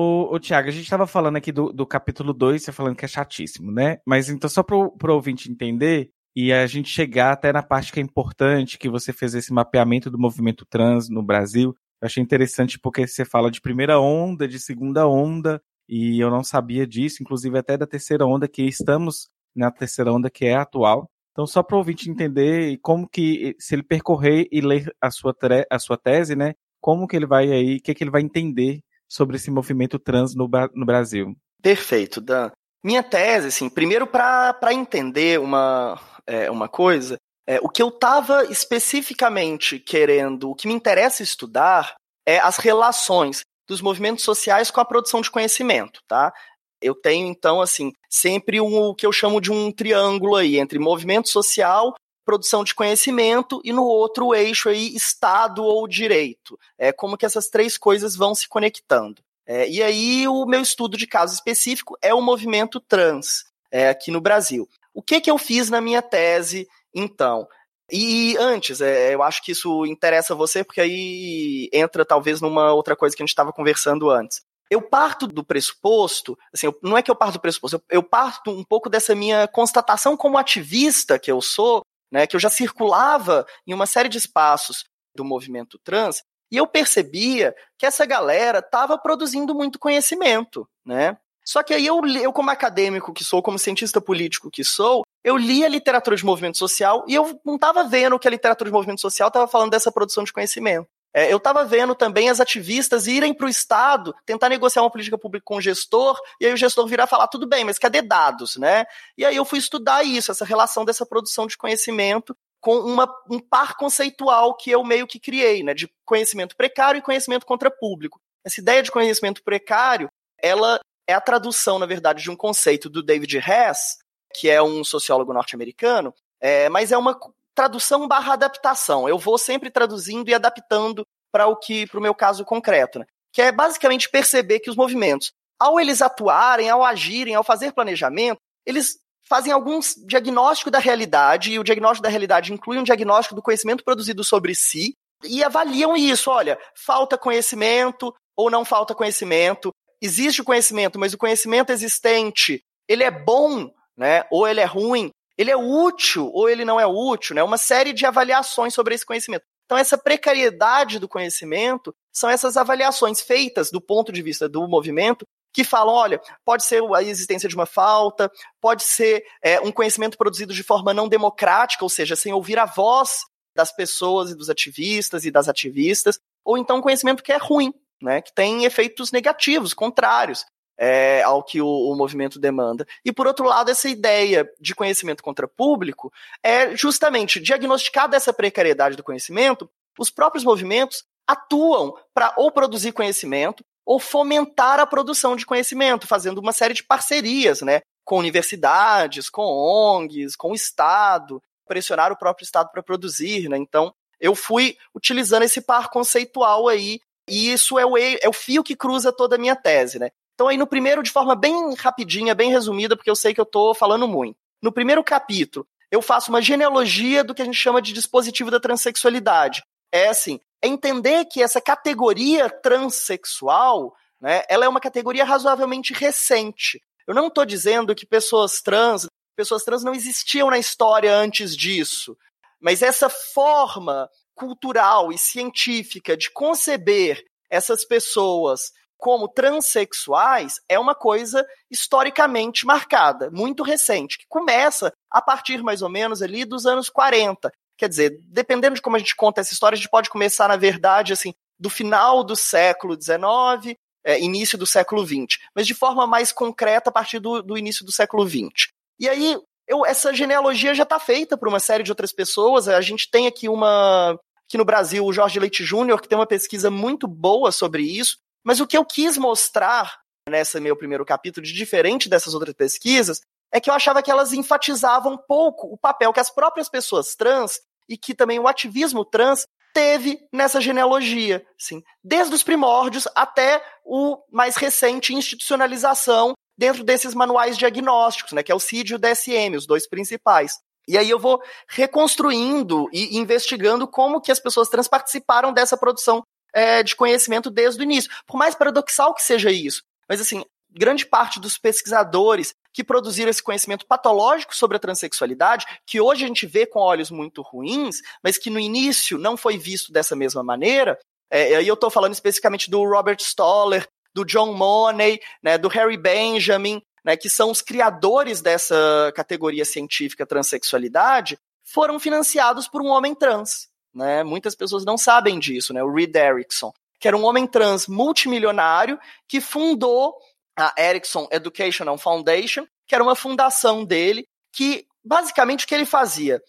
O, o Tiago, a gente estava falando aqui do, do capítulo 2, você falando que é chatíssimo, né? Mas então, só para o ouvinte entender, e a gente chegar até na parte que é importante, que você fez esse mapeamento do movimento trans no Brasil, eu achei interessante porque você fala de primeira onda, de segunda onda, e eu não sabia disso, inclusive até da terceira onda, que estamos na terceira onda, que é atual. Então, só para o ouvinte entender como que, se ele percorrer e ler a sua, a sua tese, né, como que ele vai aí, o que, que ele vai entender sobre esse movimento trans no, no Brasil. Perfeito, Dan. Minha tese, assim, primeiro para entender uma, é, uma coisa, é, o que eu estava especificamente querendo, o que me interessa estudar é as relações dos movimentos sociais com a produção de conhecimento, tá? Eu tenho, então, assim, sempre um, o que eu chamo de um triângulo aí, entre movimento social, produção de conhecimento, e no outro eixo aí, Estado ou direito. É como que essas três coisas vão se conectando. É, e aí, o meu estudo de caso específico é o movimento trans é, aqui no Brasil. O que, que eu fiz na minha tese, então? E antes, é, eu acho que isso interessa você, porque aí entra talvez numa outra coisa que a gente estava conversando antes. Eu parto do pressuposto, assim, não é que eu parto do pressuposto, eu parto um pouco dessa minha constatação como ativista que eu sou, né, que eu já circulava em uma série de espaços do movimento trans, e eu percebia que essa galera estava produzindo muito conhecimento, né? Só que aí eu, eu, como acadêmico que sou, como cientista político que sou, eu li a literatura de movimento social e eu não estava vendo que a literatura de movimento social estava falando dessa produção de conhecimento. É, eu estava vendo também as ativistas irem para o Estado tentar negociar uma política pública com o gestor, e aí o gestor virar falar, tudo bem, mas cadê dados, né? E aí eu fui estudar isso, essa relação dessa produção de conhecimento com uma, um par conceitual que eu meio que criei, né, de conhecimento precário e conhecimento contra público. Essa ideia de conhecimento precário, ela é a tradução, na verdade, de um conceito do David Hess, que é um sociólogo norte-americano, é, mas é uma tradução barra adaptação. Eu vou sempre traduzindo e adaptando para o que, para o meu caso concreto, né? que é basicamente perceber que os movimentos, ao eles atuarem, ao agirem, ao fazer planejamento, eles fazem alguns diagnóstico da realidade, e o diagnóstico da realidade inclui um diagnóstico do conhecimento produzido sobre si, e avaliam isso. Olha, falta conhecimento ou não falta conhecimento. Existe o conhecimento, mas o conhecimento existente, ele é bom, né? Ou ele é ruim ele é útil ou ele não é útil, né? Uma série de avaliações sobre esse conhecimento. Então, essa precariedade do conhecimento são essas avaliações feitas do ponto de vista do movimento que falam, olha, pode ser a existência de uma falta, pode ser é, um conhecimento produzido de forma não democrática, ou seja, sem ouvir a voz das pessoas e dos ativistas e das ativistas, ou então um conhecimento que é ruim, né, que tem efeitos negativos, contrários é, ao que o, o, movimento demanda. E, por outro lado, essa ideia de conhecimento contra público é justamente diagnosticada essa precariedade do conhecimento, os próprios movimentos atuam para ou produzir conhecimento ou fomentar a produção de conhecimento, fazendo uma série de parcerias, né, com universidades, com ONGs, com o Estado, pressionar o próprio Estado para produzir, né? Então, eu fui utilizando esse par conceitual aí, e isso é o, é o fio que cruza toda a minha tese, né? Então, aí no primeiro, de forma bem rapidinha, bem resumida, porque eu sei que eu estou falando muito. No primeiro capítulo, eu faço uma genealogia do que a gente chama de dispositivo da transexualidade. É assim, é entender que essa categoria transexual, né, ela é uma categoria razoavelmente recente. Eu não estou dizendo que pessoas trans, pessoas trans não existiam na história antes disso, mas essa forma cultural e científica de conceber essas pessoas como transexuais é uma coisa historicamente marcada, muito recente, que começa a partir mais ou menos ali dos anos 40. Quer dizer, dependendo de como a gente conta essa história, a gente pode começar, na verdade, assim, do final do século XIX, é, início do século XX, mas de forma mais concreta a partir do, do início do século XX. E aí, eu, essa genealogia já está feita por uma série de outras pessoas. A gente tem aqui uma. Aqui no Brasil, o Jorge Leite Júnior, que tem uma pesquisa muito boa sobre isso. Mas o que eu quis mostrar nesse meu primeiro capítulo, de diferente dessas outras pesquisas, é que eu achava que elas enfatizavam pouco o papel que as próprias pessoas trans e que também o ativismo trans teve nessa genealogia, sim, desde os primórdios até o mais recente institucionalização dentro desses manuais diagnósticos, né, que é o CID e o DSM, os dois principais. E aí eu vou reconstruindo e investigando como que as pessoas trans participaram dessa produção é, de conhecimento desde o início. Por mais paradoxal que seja isso, mas assim, grande parte dos pesquisadores que produziram esse conhecimento patológico sobre a transexualidade, que hoje a gente vê com olhos muito ruins, mas que no início não foi visto dessa mesma maneira, é, aí eu estou falando especificamente do Robert Stoller, do John Money, né, do Harry Benjamin, né, que são os criadores dessa categoria científica transexualidade, foram financiados por um homem trans. Né? Muitas pessoas não sabem disso, né? o Reed Erickson, que era um homem trans multimilionário que fundou a Erickson Educational Foundation, que era uma fundação dele, que basicamente o que ele fazia?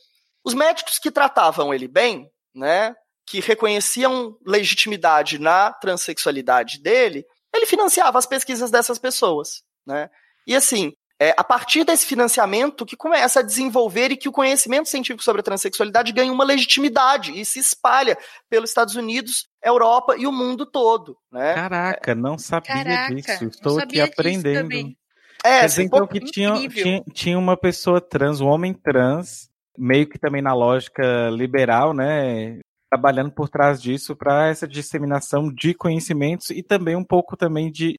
Os médicos que tratavam ele bem, né, que reconheciam legitimidade na transexualidade dele, ele financiava as pesquisas dessas pessoas, né? E assim, é a partir desse financiamento que começa a desenvolver e que o conhecimento científico sobre a transexualidade ganha uma legitimidade e se espalha pelos Estados Unidos, Europa e o mundo todo. Né? Caraca, não sabia Caraca, disso. Estou aqui aprendendo. É, Quer dizer, então que tinha, tinha, tinha uma pessoa trans, um homem trans, meio que também na lógica liberal, né? Trabalhando por trás disso para essa disseminação de conhecimentos e também um pouco também de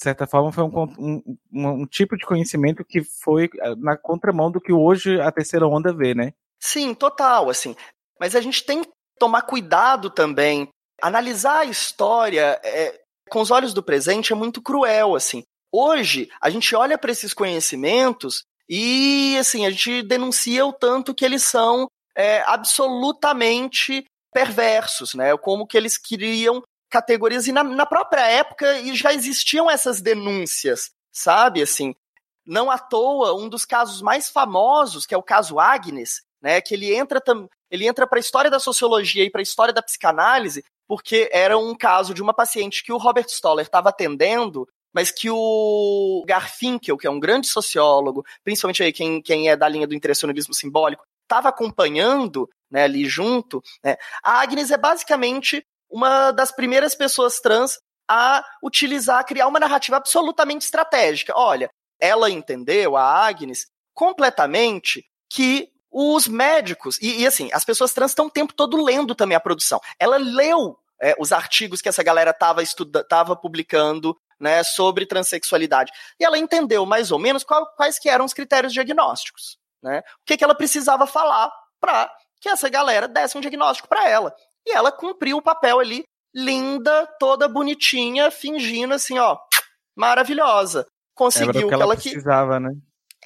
de certa forma, foi um, um, um, tipo de conhecimento que foi eh, na contramão do que hoje a terceira onda vê, né? Sim, total, assim. Mas a gente tem que tomar cuidado também. Analisar a história é, com os olhos do presente é muito cruel, assim. Hoje, a gente olha para esses conhecimentos e, assim, a gente denuncia o tanto que eles são é, absolutamente perversos, né? Como que eles queriam categorias e na, na própria época já existiam essas denúncias, sabe? Assim, não à toa um dos casos mais famosos, que é o caso Agnes, né? Que ele entra ele entra para a história da sociologia e para a história da psicanálise, porque era um caso de uma paciente que o Robert Stoller estava atendendo, mas que o Garfinkel, que é um grande sociólogo, principalmente aí quem, quem é da linha do impressionismo simbólico, estava acompanhando né, ali junto. Né? A Agnes é basicamente uma das primeiras pessoas trans a utilizar, criar uma narrativa absolutamente estratégica. Olha, ela entendeu, a Agnes, completamente que os médicos, e, e assim, as pessoas trans estão o tempo todo lendo também a produção. Ela leu é, os artigos que essa galera estava tava publicando né, sobre transexualidade. E ela entendeu mais ou menos qual, quais que eram os critérios diagnósticos. Né? O que, que ela precisava falar para que essa galera desse um diagnóstico para ela. E ela cumpriu o papel ali, linda, toda bonitinha, fingindo assim, ó, maravilhosa. Conseguiu o que ela, precisava, que... né?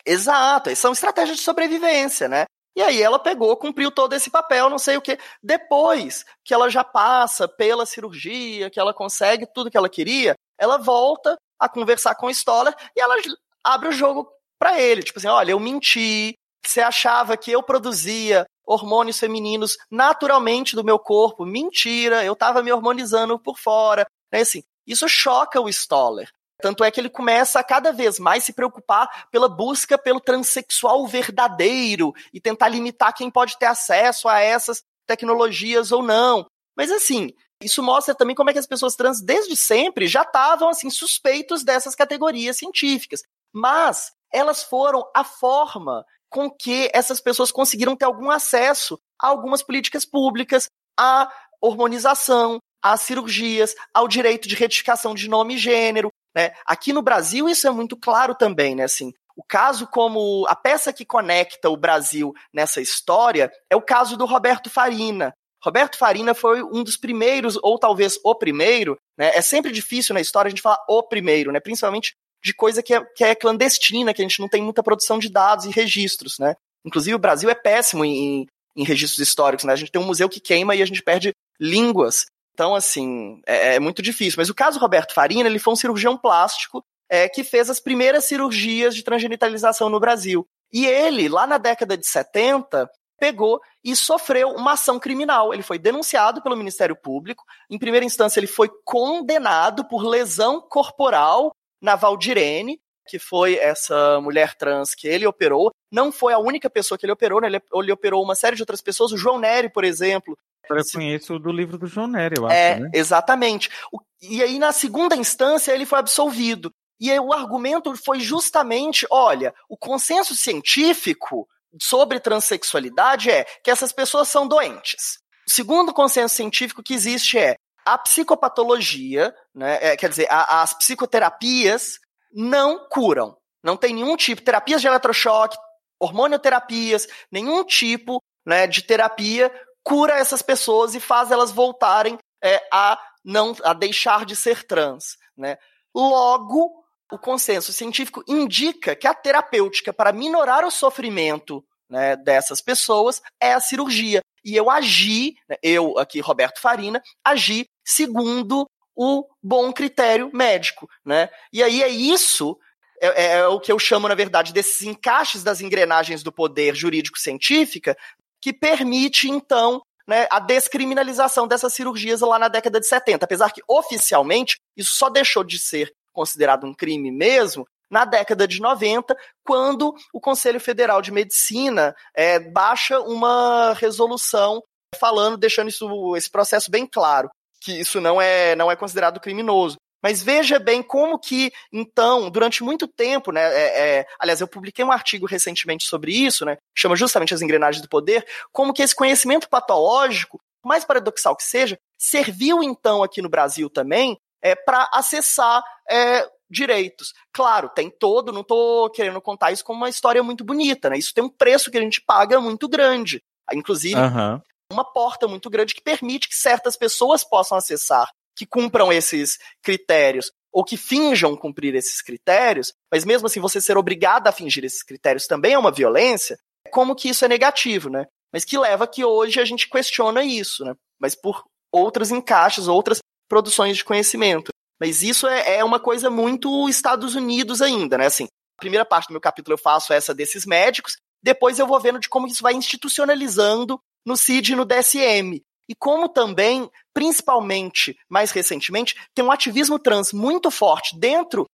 Exato, são estratégias de sobrevivência, né? E aí ela pegou, cumpriu todo esse papel, não sei o que. Depois que ela já passa pela cirurgia, que ela consegue tudo que ela queria, ela volta a conversar com o Stoller e ela abre o jogo para ele, tipo assim, olha, eu menti, você achava que eu produzia hormônios femininos naturalmente do meu corpo. Mentira, eu estava me hormonizando por fora. Né? Assim, isso choca o Stoller. Tanto é que ele começa a cada vez mais se preocupar pela busca pelo transexual verdadeiro e tentar limitar quem pode ter acesso a essas tecnologias ou não. Mas assim, isso mostra também como é que as pessoas trans desde sempre já estavam assim suspeitos dessas categorias científicas. Mas elas foram a forma com que essas pessoas conseguiram ter algum acesso a algumas políticas públicas, à hormonização, às cirurgias, ao direito de retificação de nome e gênero. Né? Aqui no Brasil isso é muito claro também, né? Assim, o caso como a peça que conecta o Brasil nessa história é o caso do Roberto Farina. Roberto Farina foi um dos primeiros, ou talvez o primeiro, né? É sempre difícil na história a gente falar o primeiro, né? Principalmente de coisa que é, que é clandestina, que a gente não tem muita produção de dados e registros, né? Inclusive, o Brasil é péssimo em, em registros históricos, né? A gente tem um museu que queima e a gente perde línguas. Então, assim, é, é muito difícil. Mas o caso Roberto Farina, ele foi um cirurgião plástico é, que fez as primeiras cirurgias de transgenitalização no Brasil. E ele, lá na década de 70, pegou e sofreu uma ação criminal. Ele foi denunciado pelo Ministério Público. Em primeira instância, ele foi condenado por lesão corporal na Valdirene, que foi essa mulher trans que ele operou. Não foi a única pessoa que ele operou, né? ele, ele operou uma série de outras pessoas. O João Nery, por exemplo, Eu conheço do livro do João Nery, eu acho, É, né? exatamente. O- e aí, na segunda instância, ele foi absolvido. E aí, o argumento foi justamente: olha, o consenso científico sobre transexualidade é que essas pessoas são doentes. O segundo consenso científico que existe é a psicopatologia, né, é, quer dizer, a- as psicoterapias não curam. Não tem nenhum tipo, terapias de eletrochoque, hormonioterapias, nenhum tipo né, de terapia cura essas pessoas e faz elas voltarem é, a não a deixar de ser trans. Né? Logo, o consenso científico indica que a terapêutica para minorar o sofrimento né, dessas pessoas é a cirurgia. E eu agi, né, eu aqui, Roberto Farina, agi segundo o bom critério médico. Né? E aí é isso é, é o que eu chamo, na verdade, desses encaixes das engrenagens do poder jurídico-científica, que permite, então, né, a descriminalização dessas cirurgias lá na década de 70. Apesar que, oficialmente, isso só deixou de ser considerado um crime mesmo na década de 90, quando o Conselho Federal de Medicina é, baixa uma resolução falando, deixando isso, esse processo bem claro, que isso não é, não é considerado criminoso. Mas veja bem como que, então, durante muito tempo, né? É, é, aliás, eu publiquei um artigo recentemente sobre isso, né? Chama justamente as engrenagens do poder, como que esse conhecimento patológico, mais paradoxal que seja, serviu então aqui no Brasil também é, para acessar é, direitos. Claro, tem todo, não estou querendo contar isso como uma história muito bonita, né? Isso tem um preço que a gente paga muito grande. Inclusive, Aham. uma porta muito grande que permite que certas pessoas possam acessar, que cumpram esses critérios, ou que finjam cumprir esses critérios, mas mesmo assim você ser obrigado a fingir esses critérios também é uma violência, como que isso é negativo, né? Mas que leva que hoje a gente questiona isso, né? Mas por outros encaixes, outras produções de conhecimento. Mas isso é, é uma coisa muito Estados Unidos ainda, né? Assim, a primeira parte do meu capítulo eu faço essa desses médicos, depois eu vou vendo de como isso vai institucionalizando no CID e no DSM. E como também, principalmente, mais recentemente, tem um ativismo trans muito forte dentro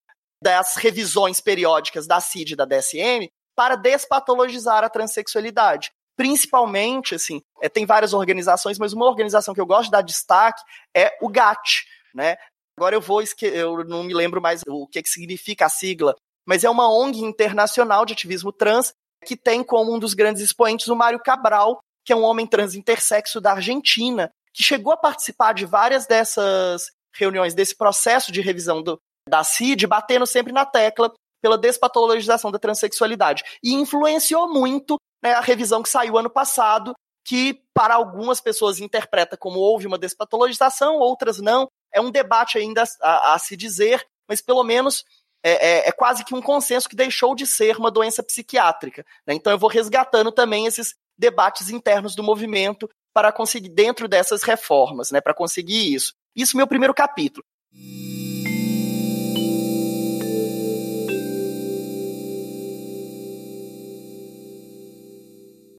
das revisões periódicas da CID e da DSM para despatologizar a transexualidade. Principalmente, assim, é, tem várias organizações, mas uma organização que eu gosto de dar destaque é o GAT, né? Agora eu vou, esque eu não me lembro mais o que, que significa a sigla, mas é uma ONG internacional de ativismo trans que tem como um dos grandes expoentes o Mário Cabral, que é um homem trans intersexo da Argentina, que chegou a participar de várias dessas reuniões, desse processo de revisão do, da CID, batendo sempre na tecla pela despatologização da transexualidade. E influenciou muito né, a revisão que saiu ano passado, que para algumas pessoas interpreta como houve uma despatologização, outras não. É um debate ainda a, a se dizer, mas pelo menos é, é, é, quase que um consenso que deixou de ser uma doença psiquiátrica. Né? Então eu vou resgatando também esses debates internos do movimento para conseguir, dentro dessas reformas, né, para conseguir isso. Isso meu primeiro capítulo.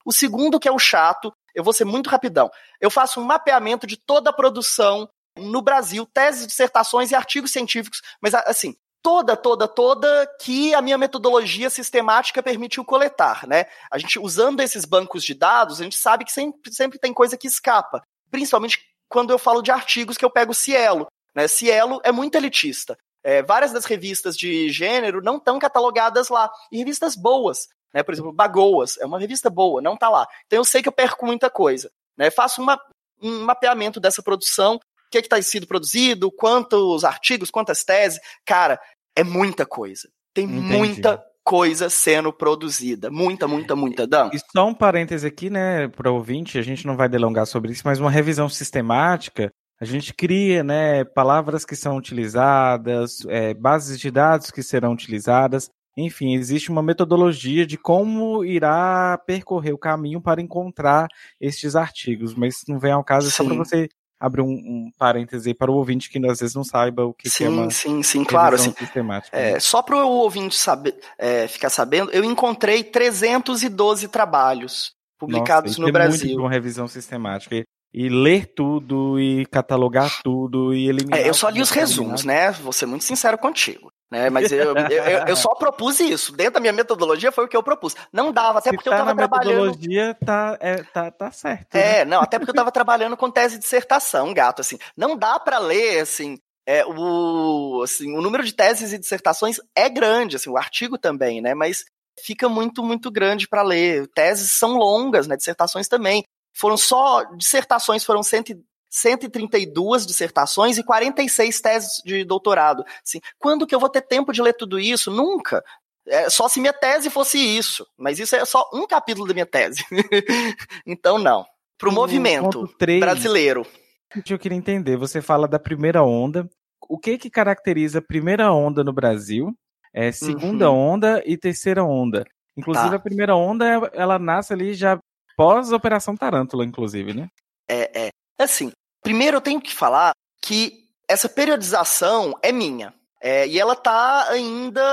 O segundo, que é o chato, eu vou ser muito rapidão. Eu faço um mapeamento de toda a produção no Brasil, teses, dissertações e artigos científicos, mas assim, toda, toda, toda que a minha metodologia sistemática permitiu coletar, né? A gente, usando esses bancos de dados, a gente sabe que sempre, sempre tem coisa que escapa. Principalmente quando eu falo de artigos que eu pego Cielo. Né? Cielo é muito elitista. É, várias das revistas de gênero não estão catalogadas lá. E revistas boas. Né? Por exemplo, Bagoas é uma revista boa, não está lá. Então eu sei que eu perco muita coisa. Né? Faço uma, um mapeamento dessa produção, o que está sido produzido, quantos artigos, quantas teses. Cara, é muita coisa. Tem Entendi. muita coisa sendo produzida. Muita, muita, muita. Dan. E só um parêntese aqui, né, para o ouvinte, a gente não vai delongar sobre isso, mas uma revisão sistemática, a gente cria, né, palavras que são utilizadas, é, bases de dados que serão utilizadas. Enfim, existe uma metodologia de como irá percorrer o caminho para encontrar estes artigos, mas não vem ao caso Sim. só para você abrir um, um parêntese aí para o ouvinte que às vezes não saiba o que, sim, que é uma sim, sim, claro, assim, sistemática. É, só para o ouvinte saber, é, ficar sabendo, eu encontrei 312 trabalhos publicados Nossa, no Brasil. Muito uma revisão sistemática. E, e, ler tudo, e catalogar tudo, e eliminar. É, eu só li os resumos, né? Vou ser muito sincero contigo. Né? Mas eu, eu, eu, só propus isso. Dentro da minha metodologia foi o que eu propus. Não dava, até Se porque tá eu tava na trabalhando. metodologia, tá, é, tá, tá certo. É, né? não, até porque eu tava trabalhando com tese de dissertação, gato, assim. Não dá para ler, assim, é, o, assim, o número de teses e dissertações é grande, assim, o artigo também, né? Mas fica muito, muito grande para ler. Teses são longas, né? Dissertações também. Foram só dissertações foram 100, 132 dissertações e 46 teses de doutorado. Assim, quando que eu vou ter tempo de ler tudo isso? Nunca. É, só se minha tese fosse isso. Mas isso é só um capítulo da minha tese. então, não. Para o movimento brasileiro. Eu queria entender. Você fala da primeira onda. O que que caracteriza a primeira onda no Brasil? É segunda uhum. onda e terceira onda. Inclusive, tá. a primeira onda, ela nasce ali já pós-Operação Tarântula, inclusive, né? É, é. Assim, primeiro eu tenho que falar que essa periodização é minha. É, e ela está ainda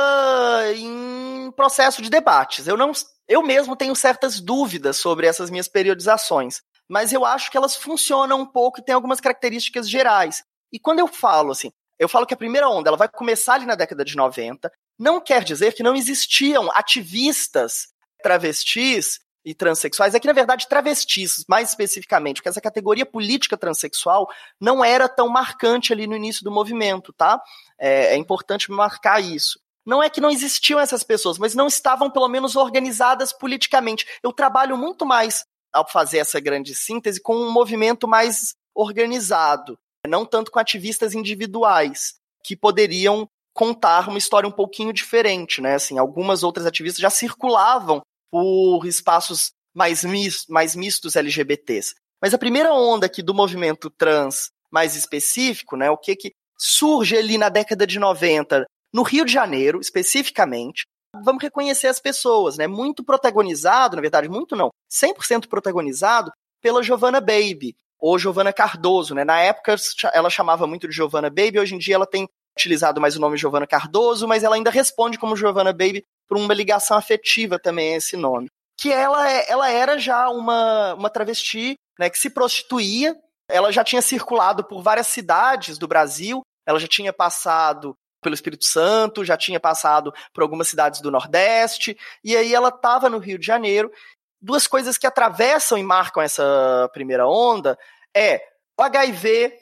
em processo de debates. Eu não, eu mesmo tenho certas dúvidas sobre essas minhas periodizações, mas eu acho que elas funcionam um pouco e têm algumas características gerais. E quando eu falo assim, eu falo que a primeira onda ela vai começar ali na década de 90, não quer dizer que não existiam ativistas travestis e transexuais, é que na verdade travestis, mais especificamente, porque essa categoria política transexual não era tão marcante ali no início do movimento, tá? É, é importante marcar isso. Não é que não existiam essas pessoas, mas não estavam pelo menos organizadas politicamente. Eu trabalho muito mais ao fazer essa grande síntese com um movimento mais organizado, não tanto com ativistas individuais que poderiam contar uma história um pouquinho diferente, né? Assim, algumas outras ativistas já circulavam por espaços mais, mis, mais mistos LGBTs. Mas a primeira onda aqui do movimento trans mais específico, né, o que que surge ali na década de 90, no Rio de Janeiro, especificamente, vamos reconhecer as pessoas, né, muito protagonizado, na verdade, muito não, 100% protagonizado pela Giovanna Baby, ou Giovanna Cardoso, né, na época ela chamava muito de Giovanna Baby, hoje em dia ela tem utilizado mais o nome Giovanna Cardoso, mas ela ainda responde como Giovanna Baby por uma ligação afetiva também a esse nome. Que ela, é, ela era já uma, uma travesti né, que se prostituía, ela já tinha circulado por várias cidades do Brasil, ela já tinha passado pelo Espírito Santo, já tinha passado por algumas cidades do Nordeste, e aí ela estava no Rio de Janeiro. Duas coisas que atravessam e marcam essa primeira onda é o HIV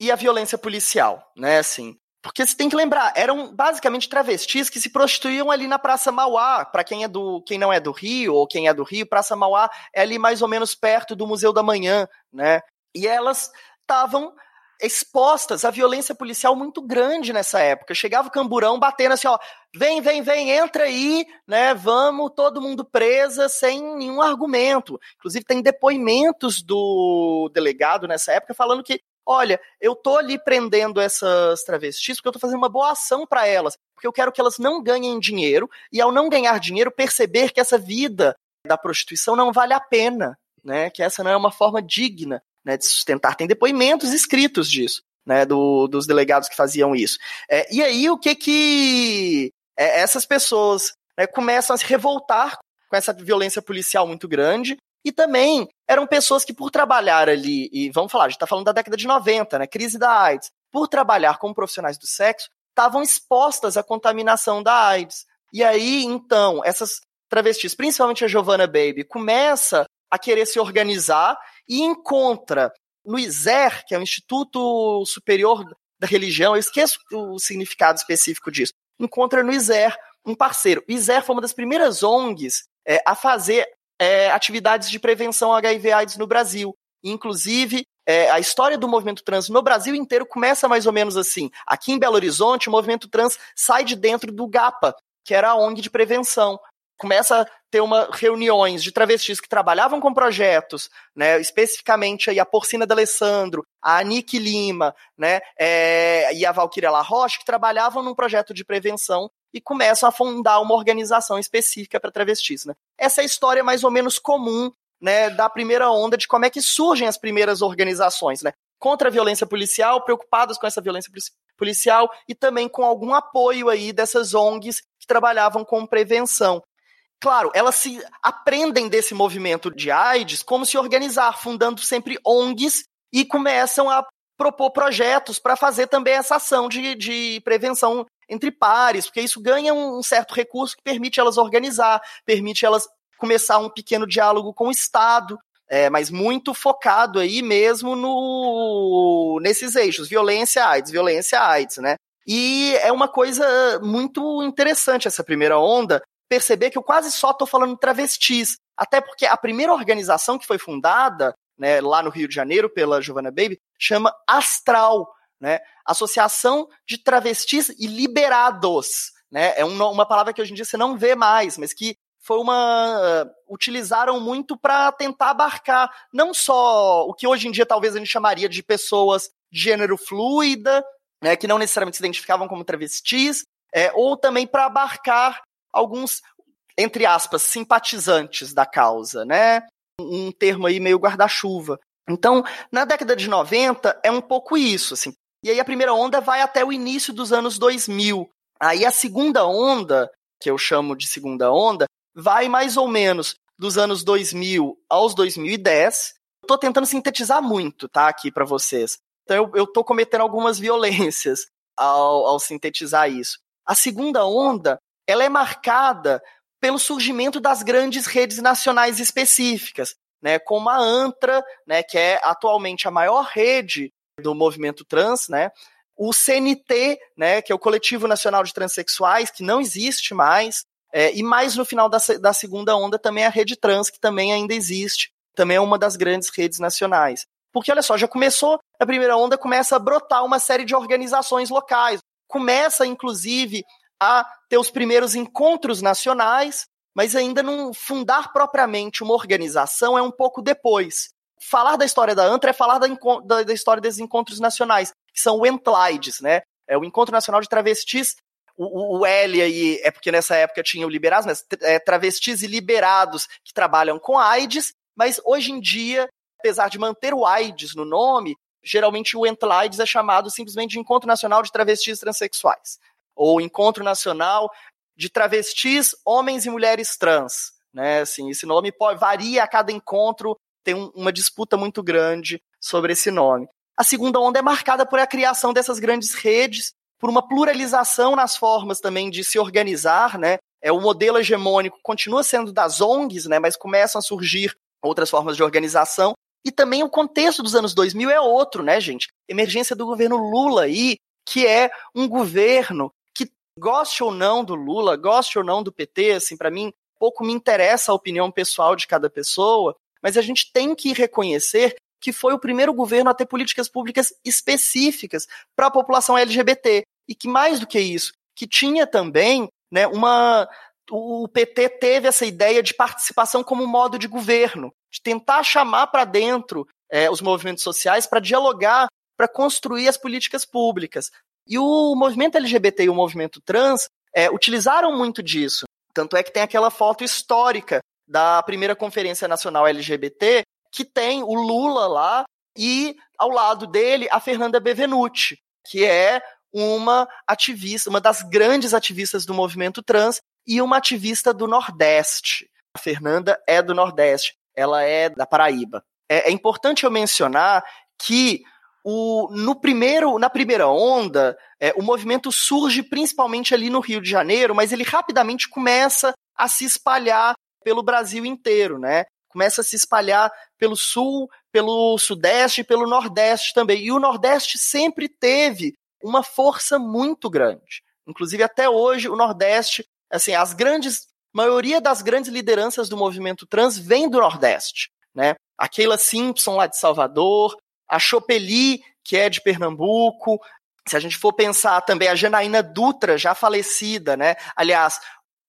e a violência policial, né? Assim, porque você tem que lembrar, eram basicamente travestis que se prostituíam ali na Praça Mauá. Para quem é do, quem não é do Rio ou quem é do Rio, Praça Mauá é ali mais ou menos perto do Museu da Manhã, né? E elas estavam expostas à violência policial muito grande nessa época. Chegava o camburão batendo assim, ó, vem, vem, vem, entra aí, né? Vamos, todo mundo presa sem nenhum argumento. Inclusive tem depoimentos do delegado nessa época falando que olha, eu tô ali prendendo essas travestis porque eu tô fazendo uma boa ação para elas, porque eu quero que elas não ganhem dinheiro e ao não ganhar dinheiro perceber que essa vida da prostituição não vale a pena, né? Que essa não é uma forma digna, né, de sustentar. Tem depoimentos escritos disso, né, do, dos delegados que faziam isso. É, e aí o que que é, essas pessoas né, começam a se revoltar com essa violência policial muito grande e também eram pessoas que, por trabalhar ali, e vamos falar, a gente está falando da década de 90, né? Crise da AIDS, por trabalhar como profissionais do sexo, estavam expostas à contaminação da AIDS. E aí, então, essas travestis, principalmente a Giovanna Baby, começa a querer se organizar e encontra no ISER, que é o Instituto Superior da Religião, eu esqueço o significado específico disso, encontra no ISER um parceiro. O ISER foi uma das primeiras ONGs é, a fazer é, atividades de prevenção HIV/AIDS no Brasil. Inclusive, é, a história do movimento trans no Brasil inteiro começa mais ou menos assim. Aqui em Belo Horizonte, o movimento trans sai de dentro do GAPA, que era a ONG de prevenção. Começa a ter uma reuniões de travestis que trabalhavam com projetos, né, especificamente aí a Porcina D'Alessandro, a Anique Lima, né, é, e a Valquíria La Roche, que trabalhavam num projeto de prevenção e começam a fundar uma organização específica para travestis. Né? Essa é a história mais ou menos comum né, da primeira onda de como é que surgem as primeiras organizações, né? Contra a violência policial, preocupadas com essa violência policial e também com algum apoio aí dessas ONGs que trabalhavam com prevenção. Claro, elas se aprendem desse movimento de AIDS como se organizar, fundando sempre ONGs e começam a propor projetos para fazer também essa ação de, de prevenção entre pares, porque isso ganha um certo recurso que permite elas organizar, permite elas começar um pequeno diálogo com o Estado, é, mas muito focado aí mesmo no nesses eixos, violência, AIDS, violência, AIDS, né? E é uma coisa muito interessante essa primeira onda, perceber que eu quase só estou falando travestis, até porque a primeira organização que foi fundada, né, lá no Rio de Janeiro pela Giovanna Baby, chama Astral, né? Associação de Travestis e Liberados, né? É um, uma palavra que hoje em dia você não vê mais, mas que foi uma utilizaram muito para tentar abarcar não só o que hoje em dia talvez a gente chamaria de pessoas de gênero fluida, né, que não necessariamente se identificavam como travestis, é, ou também para abarcar alguns entre aspas simpatizantes da causa, né? Um termo aí meio guarda-chuva. Então, na década de 90 é um pouco isso, assim. E aí a primeira onda vai até o início dos anos 2000. Aí a segunda onda, que eu chamo de segunda onda, vai mais ou menos dos anos 2000 aos 2010. Estou tentando sintetizar muito, tá, aqui para vocês. Então eu estou cometendo algumas violências ao, ao sintetizar isso. A segunda onda, ela é marcada pelo surgimento das grandes redes nacionais específicas, né, como a ANTRA, né, que é atualmente a maior rede do movimento trans, né, o CNT, né, que é o Coletivo Nacional de Transsexuais, que não existe mais, é, e mais no final da, da segunda onda também a rede trans, que também ainda existe, também é uma das grandes redes nacionais. Porque olha só, já começou, a primeira onda começa a brotar uma série de organizações locais. Começa, inclusive, a ter os primeiros encontros nacionais, mas ainda não fundar propriamente uma organização é um pouco depois. Falar da história da ANTRA é falar da, da, da história desses encontros nacionais, que são o ENTLAIDES, né? É o Encontro Nacional de Travestis o, o L aí é porque nessa época tinha o liberados, mas é, travestis e liberados que trabalham com AIDS, mas hoje em dia, apesar de manter o AIDS no nome, geralmente o AIDS é chamado simplesmente de Encontro Nacional de Travestis Transsexuais, ou Encontro Nacional de Travestis, Homens e Mulheres Trans. Né? Assim, esse nome varia a cada encontro, tem um, uma disputa muito grande sobre esse nome. A segunda onda é marcada por a criação dessas grandes redes por uma pluralização nas formas também de se organizar, né? É, o modelo hegemônico continua sendo das ONGs, né? Mas começam a surgir outras formas de organização. E também o contexto dos anos 2000 é outro, né, gente? Emergência do governo Lula aí, que é um governo goste ou não do Lula, goste ou não do PT, assim, para mim, pouco me interessa a opinião pessoal de cada pessoa, mas a gente tem que reconhecer que foi o primeiro governo a ter políticas públicas específicas para a população LGBT. E que mais do que isso, que tinha também né, uma. O PT teve essa ideia de participação como modo de governo, de tentar chamar para dentro é, os movimentos sociais para dialogar, para construir as políticas públicas. E o movimento LGBT e o movimento trans é, utilizaram muito disso. Tanto é que tem aquela foto histórica da primeira Conferência Nacional LGBT, que tem o Lula lá e ao lado dele a Fernanda Bevenuti, que é uma ativista, uma das grandes ativistas do movimento trans e uma ativista do Nordeste. A Fernanda é do Nordeste, ela é da Paraíba. É, é importante eu mencionar que o, no primeiro, na primeira onda, é, o movimento surge principalmente ali no Rio de Janeiro, mas ele rapidamente começa a se espalhar pelo Brasil inteiro, né? começa a se espalhar pelo sul, pelo sudeste e pelo nordeste também. E o nordeste sempre teve uma força muito grande. Inclusive até hoje o nordeste, assim, as grandes maioria das grandes lideranças do movimento trans vem do nordeste, né? A Keila Simpson lá de Salvador, a Chopeli, que é de Pernambuco, se a gente for pensar também a Janaína Dutra, já falecida, né? Aliás,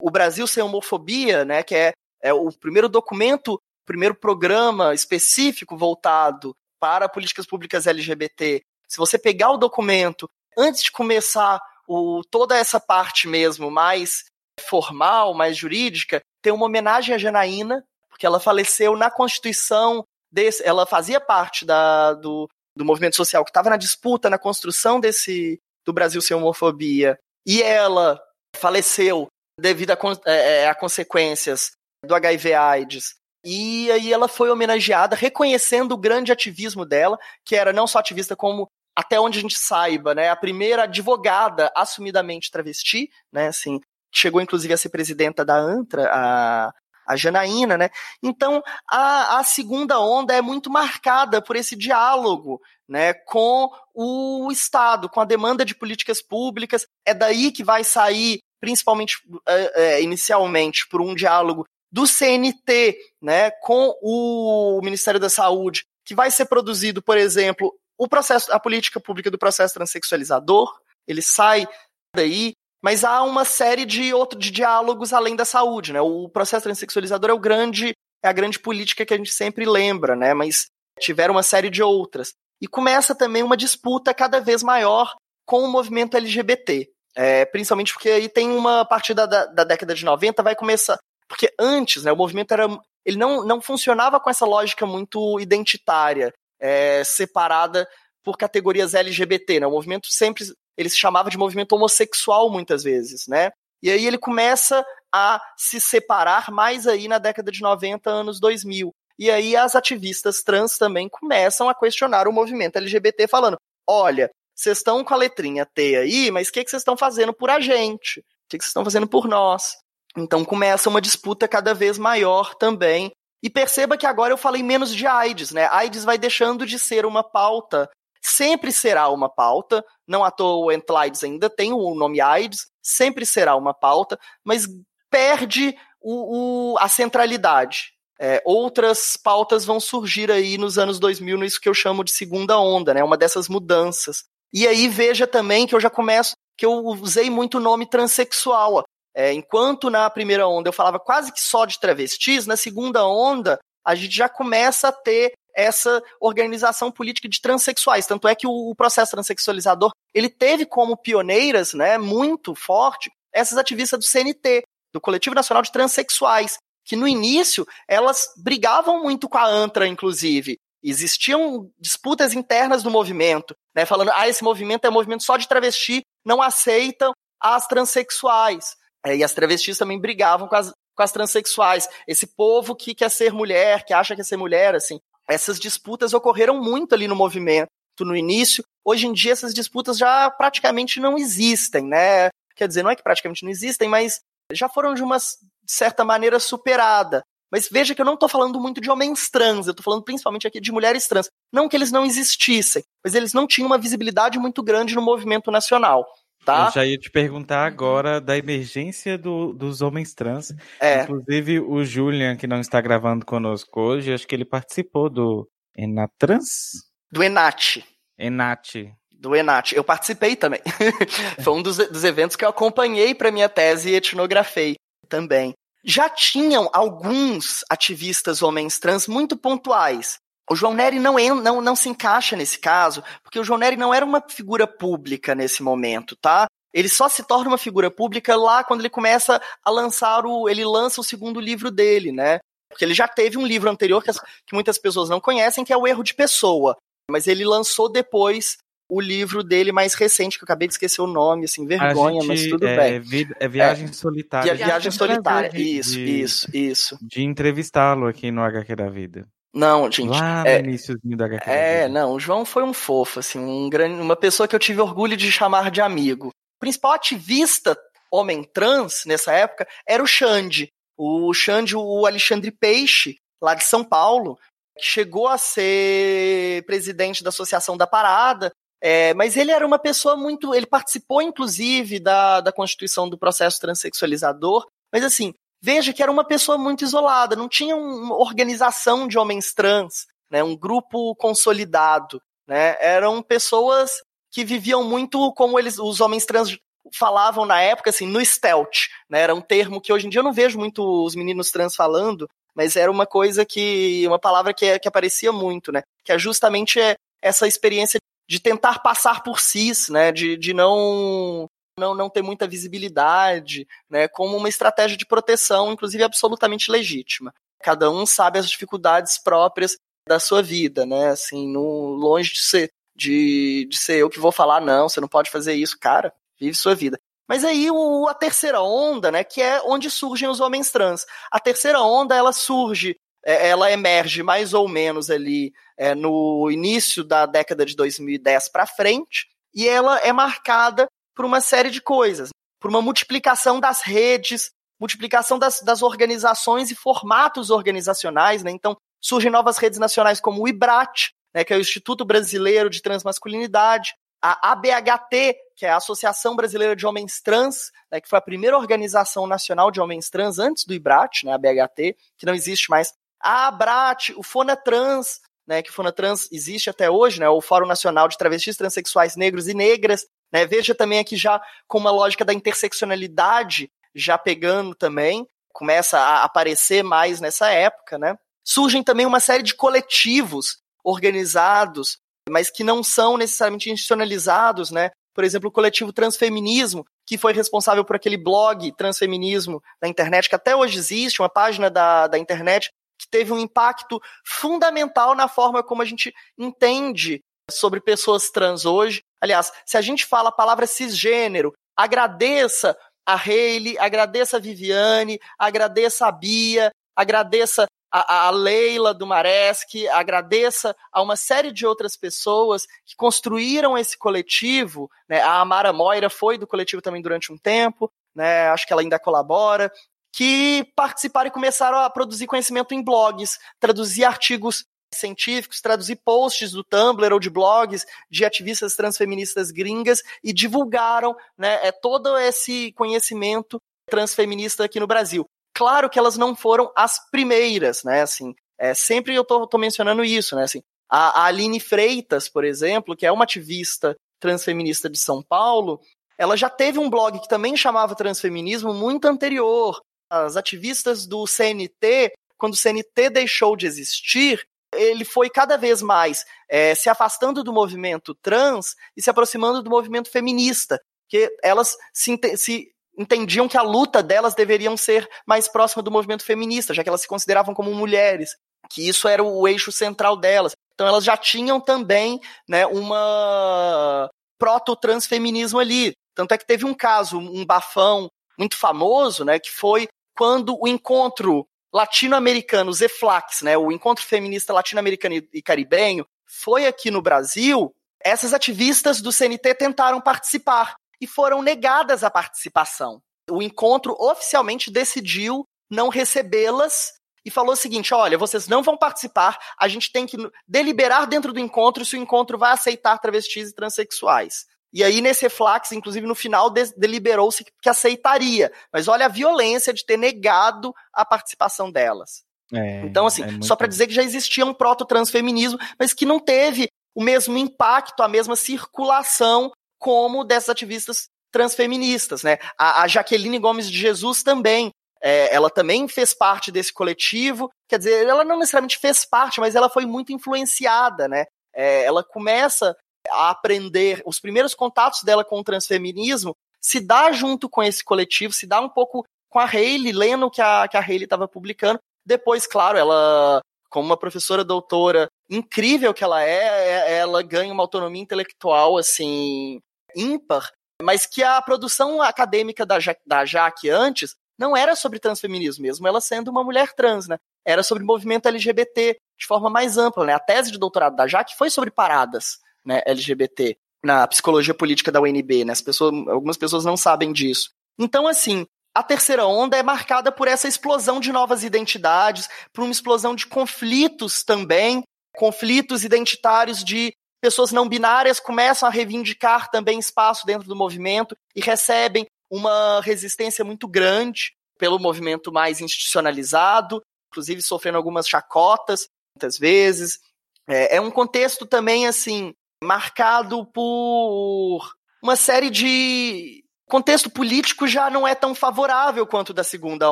o Brasil sem homofobia, né, que é, é o primeiro documento primeiro programa específico voltado para políticas públicas LGBT, se você pegar o documento antes de começar o, toda essa parte mesmo mais formal, mais jurídica, tem uma homenagem à Janaína, porque ela faleceu na Constituição, desse, ela fazia parte da, do, do movimento social que estava na disputa, na construção desse do Brasil sem homofobia, e ela faleceu devido a, é, é, a consequências do HIV/AIDS e aí ela foi homenageada, reconhecendo o grande ativismo dela, que era não só ativista como até onde a gente saiba, né, a primeira advogada assumidamente travesti, né, assim, chegou inclusive a ser presidenta da ANTRA, a, a Janaína, né? Então, a, a segunda onda é muito marcada por esse diálogo, né, com o Estado, com a demanda de políticas públicas. É daí que vai sair, principalmente é, é, inicialmente, por um diálogo do CNT, né, com o Ministério da Saúde, que vai ser produzido, por exemplo, o processo, a política pública do processo transexualizador. Ele sai daí mas há uma série de outros de diálogos além da saúde, né? O processo transexualizador é o grande é a grande política que a gente sempre lembra, né? Mas tiveram uma série de outras. E começa também uma disputa cada vez maior com o movimento LGBT. É, principalmente porque aí tem uma a partir da, da, década de 90 vai começar. Porque antes, né, o movimento era. Ele não, não funcionava com essa lógica muito identitária, é, separada por categorias LGBT. Né? O movimento sempre ele se chamava de movimento homossexual muitas vezes, né? E aí ele começa a se separar mais aí na década de 90, anos 2000. E aí as ativistas trans também começam a questionar o movimento LGBT, falando: olha, vocês estão com a letrinha T aí, mas o que, vocês estão fazendo por a gente? O que, que vocês estão fazendo por nós? Então começa uma disputa cada vez maior também. E perceba que agora eu falei menos de AIDS, né? AIDS vai deixando de ser uma pauta sempre será uma pauta, não à toa o Entlides ainda tem o nome AIDS, sempre será uma pauta, mas perde o, o a centralidade. É, outras pautas vão surgir aí nos anos 2000, nisso que eu chamo de segunda onda, né? Uma dessas mudanças. E aí veja também que eu já começo, que eu usei muito o nome transexual. É, enquanto na primeira onda eu falava quase que só de travestis, na segunda onda a gente já começa a ter essa organização política de transexuais. Tanto é que o, processo transexualizador ele teve como pioneiras, né, muito forte, essas ativistas do CNT, do Coletivo Nacional de Transsexuais, que no início elas brigavam muito com a ANTRA, inclusive. Existiam disputas internas do movimento, né, falando, ah, esse movimento é um movimento só de travesti, não aceitam as transexuais. É, e as travestis também brigavam com as, com as transexuais. Esse povo que quer ser mulher, que acha que quer ser mulher, assim essas disputas ocorreram muito ali no movimento no início. Hoje em dia essas disputas já praticamente não existem, né? Quer dizer, não é que praticamente não existem, mas já foram de uma certa maneira superada. Mas veja que eu não estou falando muito de homens trans, eu estou falando principalmente aqui de mulheres trans. Não que eles não existissem, mas eles não tinham uma visibilidade muito grande no movimento nacional. Tá? Eu já ia te perguntar agora da emergência do, dos homens trans. É. Inclusive, o Julian, que não está gravando conosco hoje, acho que ele participou do Enatrans? Do Enat. Enat. Do Enat. Eu participei também. Foi um dos, dos eventos que eu acompanhei para minha tese e etnografei também. Já tinham alguns ativistas homens trans muito pontuais. O João Nery não, não, não se encaixa nesse caso, porque o João Nery não era uma figura pública nesse momento, tá? Ele só se torna uma figura pública lá quando ele começa a lançar o. Ele lança o segundo livro dele, né? Porque ele já teve um livro anterior que, as, que muitas pessoas não conhecem, que é O Erro de Pessoa. Mas ele lançou depois o livro dele mais recente, que eu acabei de esquecer o nome, assim, vergonha, gente, mas tudo é, bem. É Viagem é, Solitária. Viagem, viagem Solitária, isso, de, isso, isso. De entrevistá-lo aqui no HQ da Vida. Não, gente. Lá no é, iníciozinho da HQ. É, não, o João foi um fofo, assim, um grande, uma pessoa que eu tive orgulho de chamar de amigo. O principal ativista homem trans nessa época era o Xande. O Xande, o Alexandre Peixe, lá de São Paulo, que chegou a ser presidente da Associação da Parada, é, mas ele era uma pessoa muito. Ele participou, inclusive, da, da constituição do processo transexualizador, mas assim, Veja que era uma pessoa muito isolada, não tinha uma organização de homens trans, né, um grupo consolidado. Né, eram pessoas que viviam muito como eles, os homens trans falavam na época, assim, no stealth. Né, era um termo que hoje em dia eu não vejo muito os meninos trans falando, mas era uma coisa que. uma palavra que, que aparecia muito, né? Que é justamente essa experiência de tentar passar por cis, né? De, de não não, não ter muita visibilidade, né, como uma estratégia de proteção, inclusive absolutamente legítima. Cada um sabe as dificuldades próprias da sua vida, né, assim, no, longe de ser, de, de ser eu que vou falar, não, você não pode fazer isso, cara, vive sua vida. Mas aí o, a terceira onda, né, que é onde surgem os homens trans. A terceira onda, ela surge, é, ela emerge mais ou menos ali é, no início da década de 2010 para frente, e ela é marcada por uma série de coisas, por uma multiplicação das redes, multiplicação das, das organizações e formatos organizacionais, né? Então, surgem novas redes nacionais como o IBRAT, né, que é o Instituto Brasileiro de Transmasculinidade, a ABHT, que é a Associação Brasileira de Homens Trans, né, que foi a primeira organização nacional de homens trans antes do IBRAT, né, a BHT, que não existe mais, a ABRAT, o FONATRANS, né, que FONATRANS existe até hoje, né, o Fórum Nacional de Travestis, Transsexuais Negros e Negras, né, veja também aqui já com uma lógica da interseccionalidade já pegando também, começa a aparecer mais nessa época, né. Surgem também uma série de coletivos organizados mas que não são necessariamente institucionalizados, né? Por exemplo, o coletivo Transfeminismo, que foi responsável por aquele blog Transfeminismo da internet, que até hoje existe, uma página da, da internet, que teve um impacto fundamental na forma como a gente entende sobre pessoas trans hoje. Aliás, se a gente fala a palavra cisgênero, agradeça a Hayley, agradeça a Viviane, agradeça a Bia, agradeça a, a Leila do Maresc, agradeça a uma série de outras pessoas que construíram esse coletivo. Né? A Amara Moira foi do coletivo também durante um tempo, né? acho que ela ainda colabora, que participaram e começaram a produzir conhecimento em blogs, traduzir artigos científicos, traduzir posts do Tumblr ou de blogs de ativistas transfeministas gringas e divulgaram né, é, todo esse conhecimento transfeminista aqui no Brasil. Claro que elas não foram as primeiras, né? Assim, é, sempre eu tô, tô mencionando isso, né? Assim, a, a Aline Freitas, por exemplo, que é uma ativista transfeminista de São Paulo, ela já teve um blog que também chamava Transfeminismo muito anterior. As ativistas do CNT, quando o CNT deixou de existir, ele foi cada vez mais é, se afastando do movimento trans e se aproximando do movimento feminista, que elas se, se entendiam que a luta delas deveriam ser mais próxima do movimento feminista, já que elas se consideravam como mulheres, que isso era o eixo central delas. Então elas já tinham também né, uma proto-transfeminismo ali. Tanto é que teve um caso, um bafão muito famoso, né, que foi quando o encontro latino-americano, Zeflax, né, o encontro feminista latino-americano e caribenho, foi aqui no Brasil, essas ativistas do CNT tentaram participar e foram negadas a participação. O encontro oficialmente decidiu não recebê-las e falou o seguinte: olha, vocês não vão participar, a gente tem que deliberar dentro do encontro se o encontro vai aceitar travestis e transexuais. E aí, nesse reflax, inclusive no final, de deliberou-se que aceitaria. Mas olha a violência de ter negado a participação delas. É, então, assim, é só para dizer que já existia um proto-transfeminismo, mas que não teve o mesmo impacto, a mesma circulação como dessas ativistas transfeministas, né? A, a Jaqueline Gomes de Jesus também, é, ela também fez parte desse coletivo, quer dizer, ela não necessariamente fez parte, mas ela foi muito influenciada, né? É, ela começa a aprender, os primeiros contatos dela com o transfeminismo se dá junto com esse coletivo, se dá um pouco com a Hayley, lendo o que a, que a Hayley estava publicando. Depois, claro, ela, como uma professora doutora incrível que ela é, é ela ganha uma autonomia intelectual, assim, ímpar, mas que a produção acadêmica da, ja da Jaque antes não era sobre transfeminismo mesmo, ela sendo uma mulher trans, né? Era sobre movimento LGBT de forma mais ampla, né? A tese de doutorado da Jaque foi sobre paradas, né, LGBT na psicologia política da UNB, né? As pessoas, algumas pessoas não sabem disso. Então, assim, a terceira onda é marcada por essa explosão de novas identidades, por uma explosão de conflitos também, conflitos identitários de pessoas não binárias começam a reivindicar também espaço dentro do movimento e recebem uma resistência muito grande pelo movimento mais institucionalizado, inclusive sofrendo algumas chacotas muitas vezes. É, é um contexto também assim marcado por uma série de contexto político já não é tão favorável quanto da segunda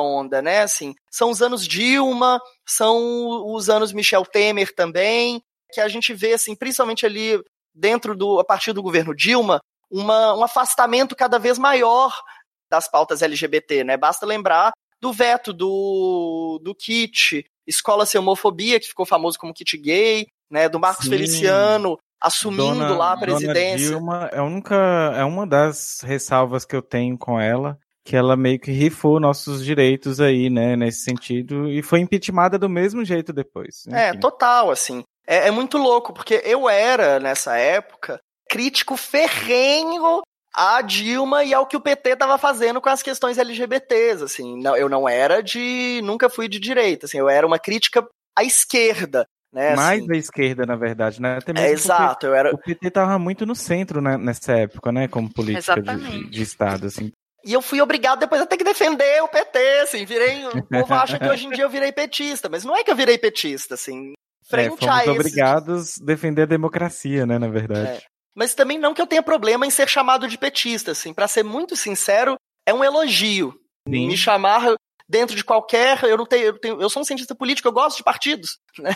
onda, né? Assim, são os anos Dilma, são os anos Michel Temer também, que a gente vê, assim, principalmente ali dentro do, a partir do governo Dilma, uma, um afastamento cada vez maior das pautas LGBT, né? Basta lembrar do veto do, do kit Escola Sem Homofobia, que ficou famoso como kit gay, né? Do Marcos Sim. Feliciano assumindo Dona, lá a presidência. Dona Dilma é, única, é uma das ressalvas que eu tenho com ela, que ela meio que rifou nossos direitos aí, né, nesse sentido, e foi impeachmentada do mesmo jeito depois. É, total, assim. É, é muito louco, porque eu era, nessa época, crítico ferrenho a Dilma e ao que o PT estava fazendo com as questões LGBTs, assim, não, eu não era de, nunca fui de direita, assim, eu era uma crítica à esquerda, né, Mais assim. à esquerda, na verdade, né? Até É, mesmo exato, eu era, O PT tava muito no centro né, nessa época, né? Como política de, de Estado, assim. E eu fui obrigado depois a ter que defender o PT, assim, virei. O povo acha que hoje em dia eu virei petista, mas não é que eu virei petista, assim. É, Frente fomos a esse. obrigados a defender a democracia, né? Na verdade. É. Mas também não que eu tenha problema em ser chamado de petista, assim. Pra ser muito sincero, é um elogio. Sim. Me chamar dentro de qualquer. Eu não tenho, eu tenho. Eu sou um cientista político, eu gosto de partidos. Né?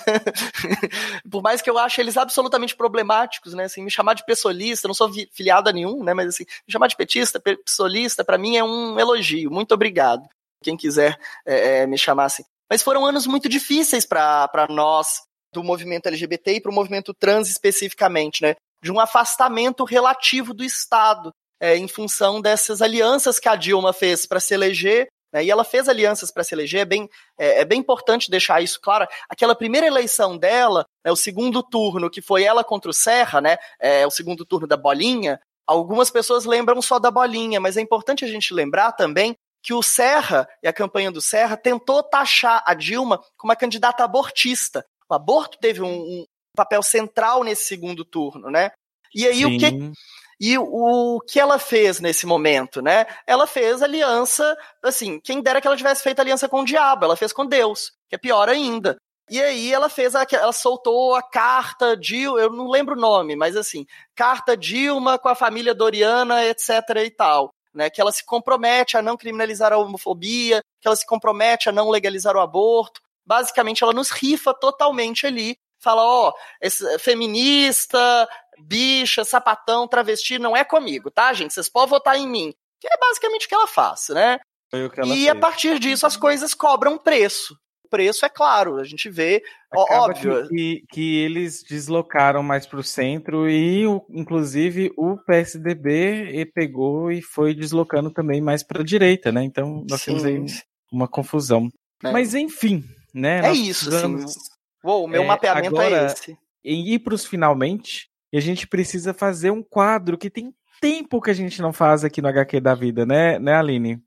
Por mais que eu ache eles absolutamente problemáticos, né? Assim, me chamar de pessoalista, não sou filiado a nenhum, né? Mas assim, me chamar de petista, pe- pessoalista, pra mim é um elogio. Muito obrigado. Quem quiser é, é, me chamar assim. Mas foram anos muito difíceis para nós do movimento LGBT e para o movimento trans especificamente, né? De um afastamento relativo do Estado é, em função dessas alianças que a Dilma fez para se eleger. Né? E ela fez alianças para se eleger, é bem, é, é bem importante deixar isso claro. Aquela primeira eleição dela, né, o segundo turno, que foi ela contra o Serra, né, é, o segundo turno da bolinha, algumas pessoas lembram só da bolinha, mas é importante a gente lembrar também que o Serra e a campanha do Serra tentou taxar a Dilma como uma candidata abortista. O aborto teve um, um papel central nesse segundo turno, né? E aí o que Sim. E o que ela fez nesse momento, né? Ela fez aliança, assim, quem dera que ela tivesse feito aliança com o diabo, ela fez com Deus, que é pior ainda. E aí ela fez a, ela soltou a carta Dilma, eu não lembro o nome, mas assim, carta Dilma com a família Doriana, etc e tal, né? Que ela se compromete a não criminalizar a homofobia, que ela se compromete a não legalizar o aborto. Basicamente, ela nos rifa totalmente ali. Fala, ó, esse feminista, bicha, sapatão, travesti, não é comigo, tá, gente? Vocês podem votar em mim. Que é basicamente o que ela faz, né? Ela E a fez. partir disso as coisas cobram preço. O preço é claro, a gente vê, Acaba óbvio. Que, que, eles deslocaram mais para o centro e, o- inclusive, o PSDB e pegou e foi deslocando também mais para a direita, né? Então nós temos aí Sim, uma confusão. né? Mas enfim, né? é isso, precisamos assim. Uou, o meu é, mapeamento é agora- esse. em ir para os finalmente e a gente precisa fazer um quadro que tem tempo que a gente não faz aqui no HQ da vida, né, né Aline?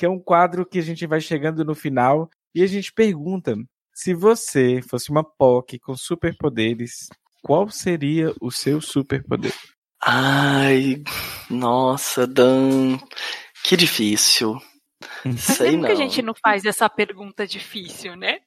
Que é um quadro que a gente vai chegando no final e a gente pergunta se você fosse uma POC com superpoderes, qual seria o seu superpoder? Ai, nossa, Dan, que difícil. Sei não. que a gente não faz essa pergunta difícil, né?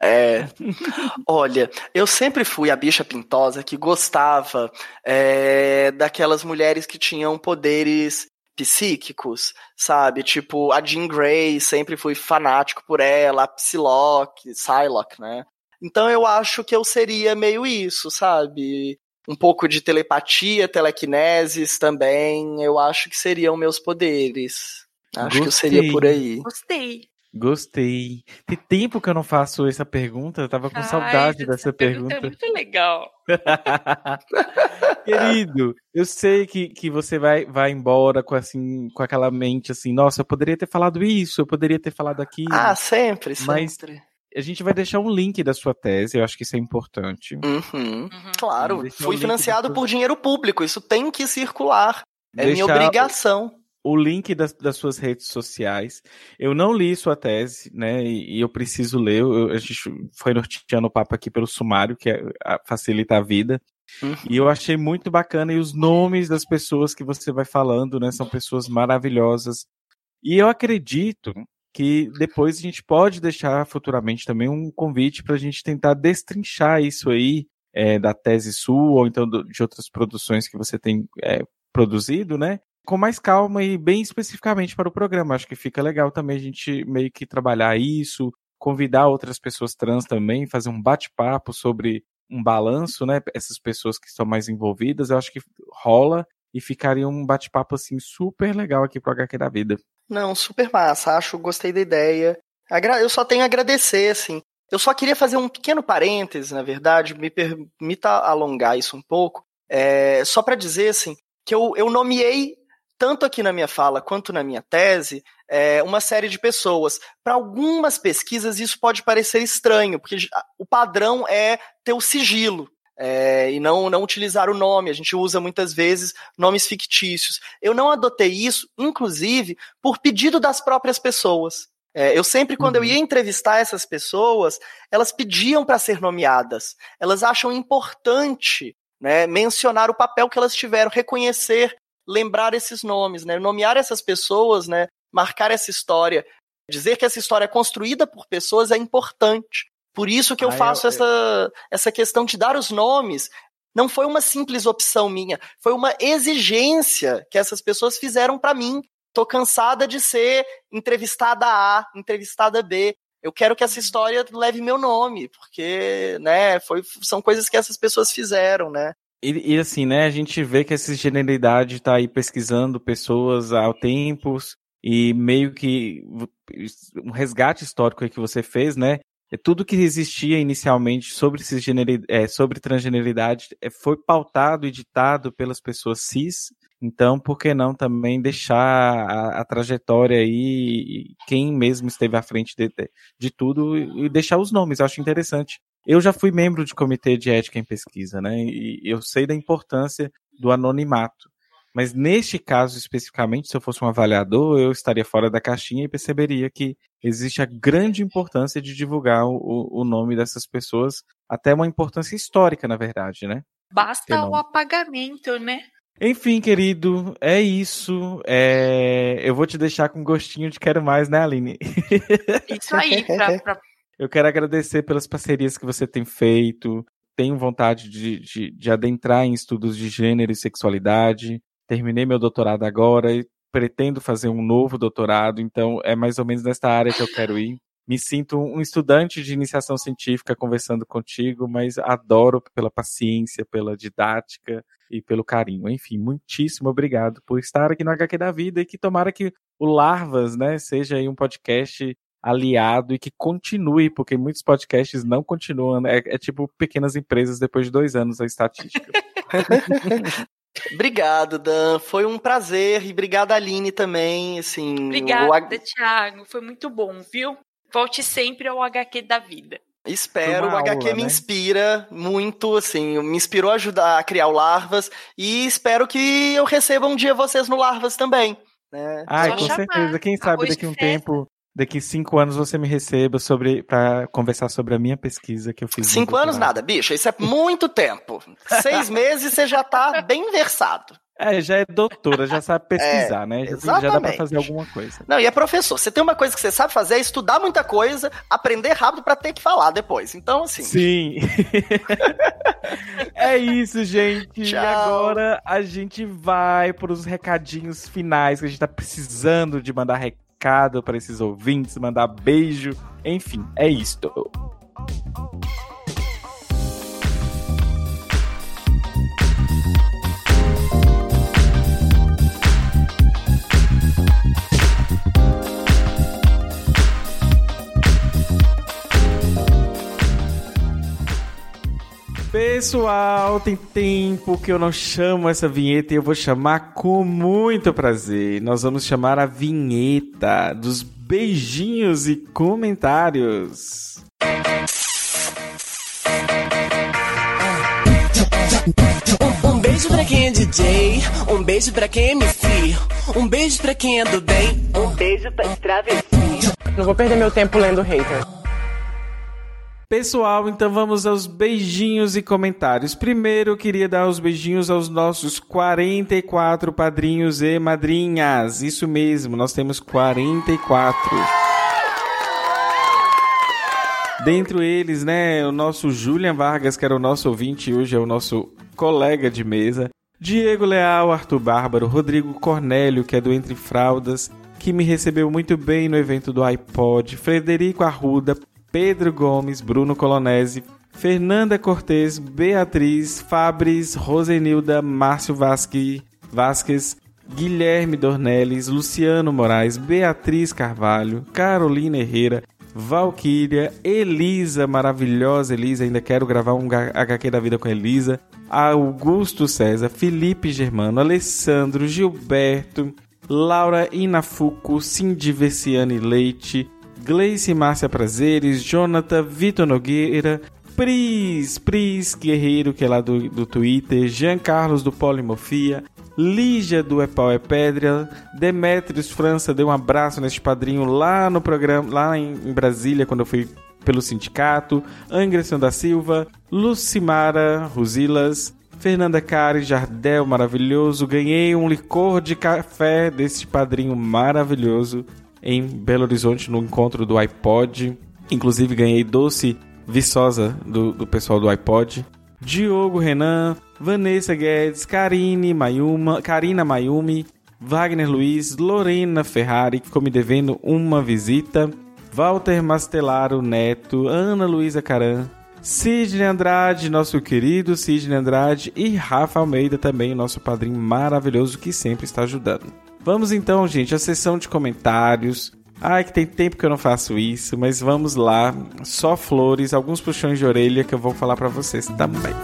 É. Olha, eu sempre fui a bicha pintosa que gostava é, daquelas mulheres que tinham poderes psíquicos, sabe? Tipo, a Jean Grey, sempre fui fanático por ela, a Psylocke, Psylocke, né? Então eu acho que eu seria meio isso, sabe? Um pouco de telepatia, telequineses também, eu acho que seriam meus poderes. Acho que eu seria Gostei. por aí. Gostei. Gostei. Tem tempo que eu não faço essa pergunta, eu tava com Ai, saudade essa dessa pergunta pergunta. É muito legal. Querido, eu sei que, que você vai, vai embora com assim, com aquela mente assim, nossa, eu poderia ter falado isso, eu poderia ter falado aquilo. Ah, sempre, Mas- sempre. A gente vai deixar um link da sua tese, eu acho que isso é importante. Uhum. Uhum. Claro, fui link financiado do- por dinheiro público, isso tem que circular. É minha Deixar obrigação. O link das, das suas redes sociais. Eu não li sua tese, né? E, e eu preciso ler. Eu- a gente foi norteando o papo aqui pelo sumário, que é, a- facilita a vida. Uhum. E eu achei muito bacana. E os nomes das pessoas que você vai falando, né? São pessoas maravilhosas. E eu acredito que depois a gente pode deixar futuramente também um convite para a gente tentar destrinchar isso aí é, da tese sua, ou então do- de outras produções que você tem é, produzido, né? Com mais calma e bem especificamente para o programa. Acho que fica legal também a gente meio que trabalhar isso, convidar outras pessoas trans também, fazer um bate-papo sobre um balanço, né? Essas pessoas que estão mais envolvidas, eu acho que rola. e ficaria um bate-papo assim super legal aqui pro HQ da vida. Não, super massa, acho, gostei da ideia. Eu só tenho a agradecer, assim. Eu só queria fazer um pequeno parêntese, na verdade, me permita alongar isso um pouco, é, só para dizer, assim, que eu, eu nomeei, tanto aqui na minha fala quanto na minha tese, é, uma série de pessoas. Para algumas pesquisas isso pode parecer estranho, porque o padrão é ter o sigilo. É, e não, não utilizar o nome. A gente usa muitas vezes nomes fictícios. Eu não adotei isso, inclusive, por pedido das próprias pessoas. É, eu sempre, quando uhum. eu ia entrevistar essas pessoas, elas pediam para ser nomeadas. Elas acham importante né, mencionar o papel que elas tiveram, reconhecer, lembrar esses nomes, né, nomear essas pessoas, né, marcar essa história. Dizer que essa história é construída por pessoas é importante. Por isso que eu ah, faço eu, essa, essa questão de dar os nomes. Não foi uma simples opção minha, foi uma exigência que essas pessoas fizeram para mim. Tô cansada de ser entrevistada A, entrevistada B. Eu quero que essa história leve meu nome, porque, né, foi, são coisas que essas pessoas fizeram, né? E, e, assim, né, a gente vê que essa generalidade está aí pesquisando pessoas há tempos e meio que um resgate histórico que você fez, né? É tudo que existia inicialmente sobre, é, sobre transgeneridade é, foi pautado e ditado pelas pessoas cis. Então, por que não também deixar a, a trajetória aí, quem mesmo esteve à frente de, de tudo, e deixar os nomes? Eu acho interessante. Eu já fui membro de comitê de ética em pesquisa, né? E eu sei da importância do anonimato. Mas neste caso especificamente, se eu fosse um avaliador, eu estaria fora da caixinha e perceberia que existe a grande importância de divulgar o, o nome dessas pessoas, até uma importância histórica, na verdade, né? Basta o apagamento, né? Enfim, querido, é isso. É... Eu vou te deixar com gostinho de quero mais, né, Aline? Isso aí, pra, pra... Eu quero agradecer pelas parcerias que você tem feito. Tenho vontade de, de, de adentrar em estudos de gênero e sexualidade terminei meu doutorado agora e pretendo fazer um novo doutorado, então é mais ou menos nesta área que eu quero ir. Me sinto um estudante de iniciação científica conversando contigo, mas adoro pela paciência, pela didática e pelo carinho. Enfim, muitíssimo obrigado por estar aqui no HQ da Vida e que tomara que o Larvas, né, seja aí um podcast aliado e que continue, porque muitos podcasts não continuam. Né? É, é tipo pequenas empresas depois de dois anos a estatística. Obrigado, Dan. Foi um prazer. E obrigado, Aline, também. Assim, Obrigada, o... Thiago. Foi muito bom, viu? Volte sempre ao HQ da vida. Espero, o HQ aula, me né? inspira muito, assim, me inspirou a ajudar a criar o Larvas e espero que eu receba um dia vocês no Larvas também. Né? Ai, Só com chamar. certeza. Quem sabe Arroz daqui a um tempo daqui cinco anos você me receba sobre para conversar sobre a minha pesquisa que eu fiz. Cinco anos nada, bicho. Isso é muito tempo. Seis meses você já tá bem versado. É, já é doutora, já sabe pesquisar, é, né? Já, já, dá pra fazer alguma coisa. Não, e é professor. Você tem uma coisa que você sabe fazer, é estudar muita coisa, aprender rápido para ter que falar depois. Então, assim. Sim. é isso, gente. Tchau. E agora a gente vai para os recadinhos finais, que a gente tá precisando de mandar recado recado para esses ouvintes, mandar beijo. Enfim, é isto. Pessoal, tem tempo que eu não chamo essa vinheta e eu vou chamar com muito prazer. Nós vamos chamar a vinheta dos beijinhos e comentários. Um beijo pra quem é DJ, um beijo pra quem é MC, um beijo pra quem é do bem, um beijo pra travesti. Não vou perder meu tempo lendo hater. Pessoal, então vamos aos beijinhos e comentários. Primeiro, eu queria dar os beijinhos aos nossos 44 padrinhos e madrinhas. Isso mesmo, nós temos 44. Dentro eles, né, o nosso Julian Vargas, que era o nosso ouvinte, hoje é o nosso colega de mesa. Diego Leal, Arthur Bárbaro, Rodrigo Cornélio, que é do Entre Fraldas, que me recebeu muito bem no evento do iPod, Frederico Arruda, Pedro Gomes, Bruno Colonese, Fernanda Cortes, Beatriz, Fabris, Rosenilda, Márcio Vasque, Vasquez, Guilherme Dornelles, Luciano Moraes, Beatriz Carvalho, Carolina Herrera, Valquíria, Elisa, maravilhosa Elisa, ainda quero gravar um HQ da vida com Elisa, Augusto César, Felipe Germano, Alessandro, Gilberto, Laura Inafuco, Cindy Versiani Leite, Gleice Márcia Prazeres, Jonathan, Vitor Nogueira, Pris, Pris Guerreiro, que é lá do, do Twitter, Jean Carlos do Polimorfia, Lígia do Epau é Pedra, Demetrios França deu um abraço neste padrinho lá no programa, lá em, em Brasília, quando eu fui pelo sindicato, Angresson da Silva, Lucimara Rusilas, Fernanda Cari Jardel, maravilhoso. Ganhei um licor de café desse padrinho maravilhoso em Belo Horizonte no encontro do iPod. Inclusive ganhei doce Viçosa, do, do pessoal do iPod. Diogo Renan, Vanessa Guedes, Karine Mayuma, Karina Mayumi, Wagner Luiz, Lorena Ferrari, que ficou me devendo uma visita, Walter Mastelaro Neto, Ana Luísa Caran, Sidney Andrade, nosso querido Sidney Andrade, e Rafa Almeida também, nosso padrinho maravilhoso que sempre está ajudando. Vamos então, gente, à sessão de comentários. Ai, que tem tempo que eu não faço isso, mas vamos lá. Só flores, alguns puxões de orelha que eu vou falar para vocês também.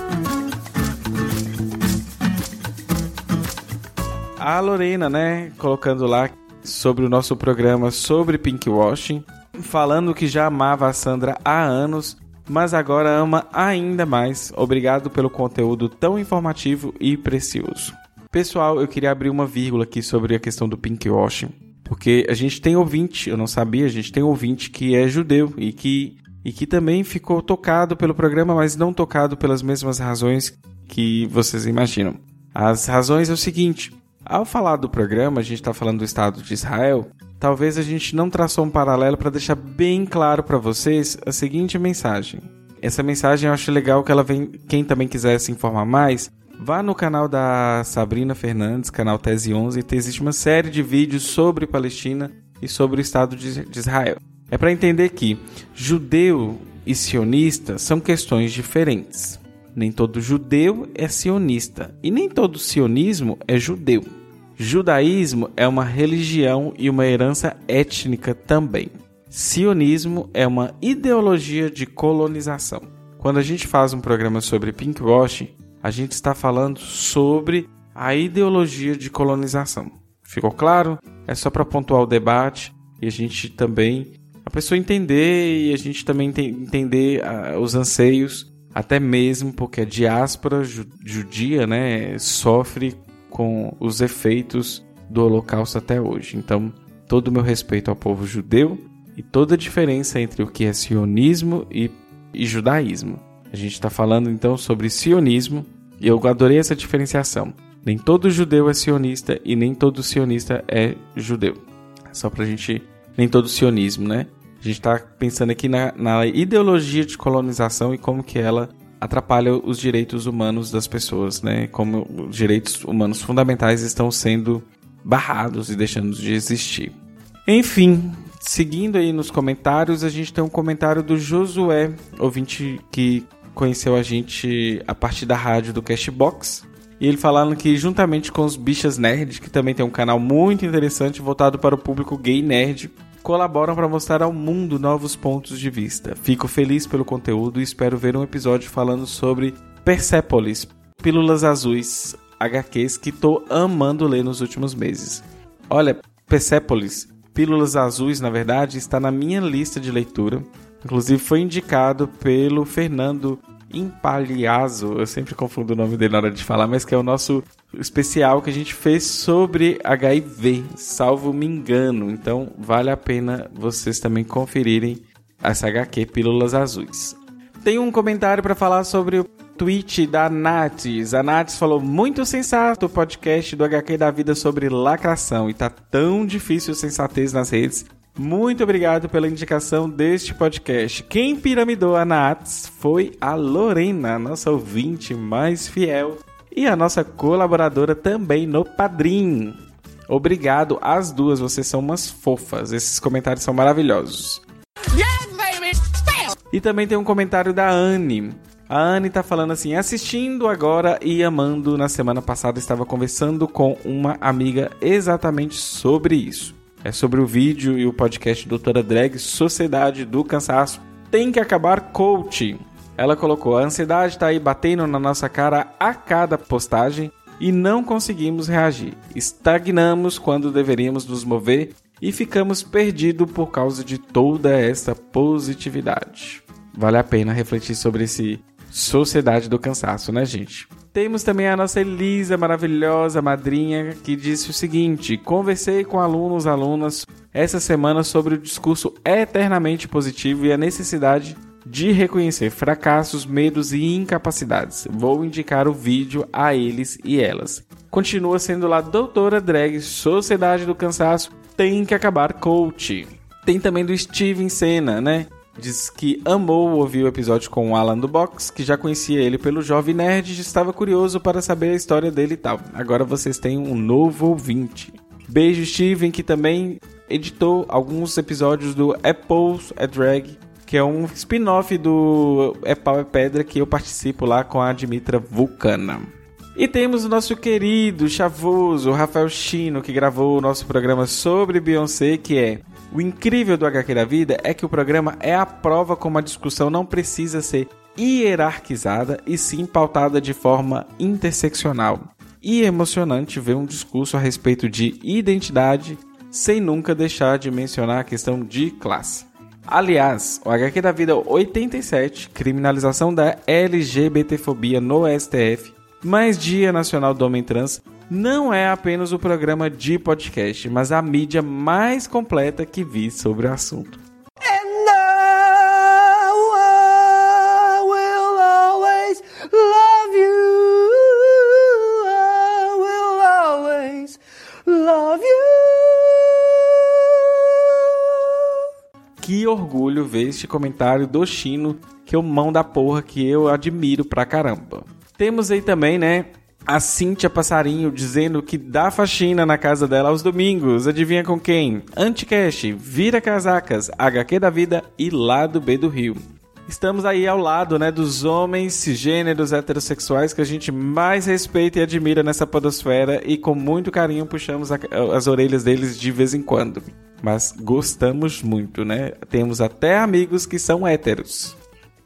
A Lorena, né, colocando lá sobre o nosso programa sobre pinkwashing, falando que já amava a Sandra há anos, mas agora ama ainda mais. Obrigado pelo conteúdo tão informativo e precioso. Pessoal, eu queria abrir uma vírgula aqui sobre a questão do pinkwashing. Porque a gente tem ouvinte, eu não sabia, a gente tem ouvinte que é judeu e que, e que também ficou tocado pelo programa, mas não tocado pelas mesmas razões que vocês imaginam. As razões é o seguinte: ao falar do programa, a gente está falando do Estado de Israel, talvez a gente não traçou um paralelo para deixar bem claro para vocês a seguinte mensagem. Essa mensagem eu acho legal que ela vem. Quem também quiser se informar mais, Vá no canal da Sabrina Fernandes, canal Tese 11, existe uma série de vídeos sobre Palestina e sobre o Estado de Israel. É para entender que judeu e sionista são questões diferentes. Nem todo judeu é sionista e nem todo sionismo é judeu. Judaísmo é uma religião e uma herança étnica também. Sionismo é uma ideologia de colonização. Quando a gente faz um programa sobre pinkwashing, a gente está falando sobre a ideologia de colonização. Ficou claro? É só para pontuar o debate e a gente também a pessoa entender e a gente também entender uh, os anseios, até mesmo porque a diáspora judia, né, sofre com os efeitos do Holocausto até hoje. Então, todo o meu respeito ao povo judeu e toda a diferença entre o que é sionismo e, e judaísmo. A gente está falando então sobre sionismo eu adorei essa diferenciação. Nem todo judeu é sionista e nem todo sionista é judeu. Só pra gente. Nem todo sionismo, né? A gente tá pensando aqui na, na ideologia de colonização e como que ela atrapalha os direitos humanos das pessoas, né? Como os direitos humanos fundamentais estão sendo barrados e deixando de existir. Enfim, seguindo aí nos comentários, a gente tem um comentário do Josué, ouvinte que conheceu a gente a partir da rádio do Cashbox. E ele falando que, juntamente com os Bichas Nerd, que também tem um canal muito interessante voltado para o público gay nerd, colaboram para mostrar ao mundo novos pontos de vista. Fico feliz pelo conteúdo e espero ver um episódio falando sobre Persepolis, Pílulas Azuis, HQs que estou amando ler nos últimos meses. Olha, Persepolis, Pílulas Azuis, na verdade, está na minha lista de leitura. Inclusive foi indicado pelo Fernando Impaliazo, eu sempre confundo o nome dele na hora de falar, mas que é o nosso especial que a gente fez sobre HIV, salvo me engano. Então vale a pena vocês também conferirem essa HQ Pílulas Azuis. Tem um comentário para falar sobre o tweet da Nates. A Nates falou muito sensato o podcast do HQ da vida sobre lacração e tá tão difícil sensatez nas redes muito obrigado pela indicação deste podcast. Quem piramidou a Nats foi a Lorena, nossa ouvinte mais fiel e a nossa colaboradora também no Padrim. Obrigado às duas, vocês são umas fofas. Esses comentários são maravilhosos. e também tem um comentário da Anne. A Anne tá falando assim: assistindo agora e amando. Na semana passada estava conversando com uma amiga exatamente sobre isso. É sobre o vídeo e o podcast Doutora Drag Sociedade do Cansaço. Tem que acabar coaching. Ela colocou: a ansiedade tá aí batendo na nossa cara a cada postagem e não conseguimos reagir. Estagnamos quando deveríamos nos mover e ficamos perdidos por causa de toda essa positividade. Vale a pena refletir sobre esse Sociedade do Cansaço, né, gente? Temos também a nossa Elisa, maravilhosa madrinha, que disse o seguinte: Conversei com alunos, alunas essa semana sobre o discurso eternamente positivo e a necessidade de reconhecer fracassos, medos e incapacidades. Vou indicar o vídeo a eles e elas. Continua sendo lá Doutora Drag, Sociedade do Cansaço, tem que acabar coach. Tem também do Steven Senna, né? Diz que amou ouvir o episódio com o Alan do Box, que já conhecia ele pelo Jovem Nerd e estava curioso para saber a história dele e tal. Agora vocês têm um novo ouvinte. Beijo, Steven, que também editou alguns episódios do Apple's a Drag, que é um spin-off do É Pau é Pedra que eu participo lá com a Dimitra Vulcana. E temos o nosso querido, chavoso Rafael Chino, que gravou o nosso programa sobre Beyoncé, que é o incrível do HQ da vida é que o programa é a prova como a discussão não precisa ser hierarquizada e sim pautada de forma interseccional. E é emocionante ver um discurso a respeito de identidade sem nunca deixar de mencionar a questão de classe. Aliás, o HQ da Vida 87, criminalização da LGBTfobia no STF, mais Dia Nacional do Homem Trans, não é apenas o programa de podcast, mas a mídia mais completa que vi sobre o assunto. Que orgulho ver este comentário do Chino, que é o mão da porra que eu admiro pra caramba. Temos aí também, né, a Cíntia Passarinho dizendo que dá faxina na casa dela aos domingos. Adivinha com quem? Anticast, Vira Casacas, HQ da Vida e Lado B do Rio. Estamos aí ao lado, né, dos homens cisgêneros heterossexuais que a gente mais respeita e admira nessa podosfera e com muito carinho puxamos a, as orelhas deles de vez em quando. Mas gostamos muito, né? Temos até amigos que são héteros.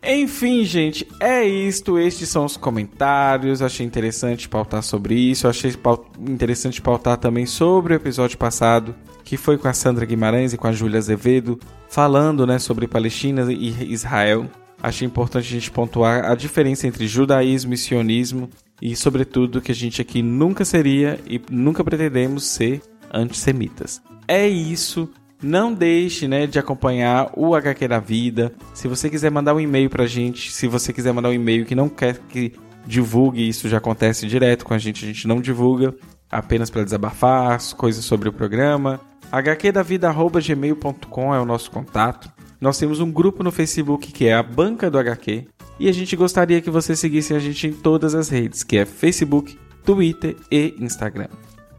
Enfim, gente, é isto. Estes são os comentários. Achei interessante pautar sobre isso. Achei interessante pautar também sobre o episódio passado, que foi com a Sandra Guimarães e com a Júlia Azevedo, falando né, sobre Palestina e Israel. Achei importante a gente pontuar a diferença entre judaísmo e sionismo e, sobretudo, que a gente aqui nunca seria e nunca pretendemos ser antissemitas. É isso. Não deixe né, de acompanhar o HQ da Vida. Se você quiser mandar um e-mail pra gente, se você quiser mandar um e-mail que não quer que divulgue, isso já acontece direto com a gente, a gente não divulga, apenas para desabafar, coisas sobre o programa. hqdavida.gmail.com é o nosso contato. Nós temos um grupo no Facebook que é a Banca do HQ. E a gente gostaria que você seguisse a gente em todas as redes, que é Facebook, Twitter e Instagram.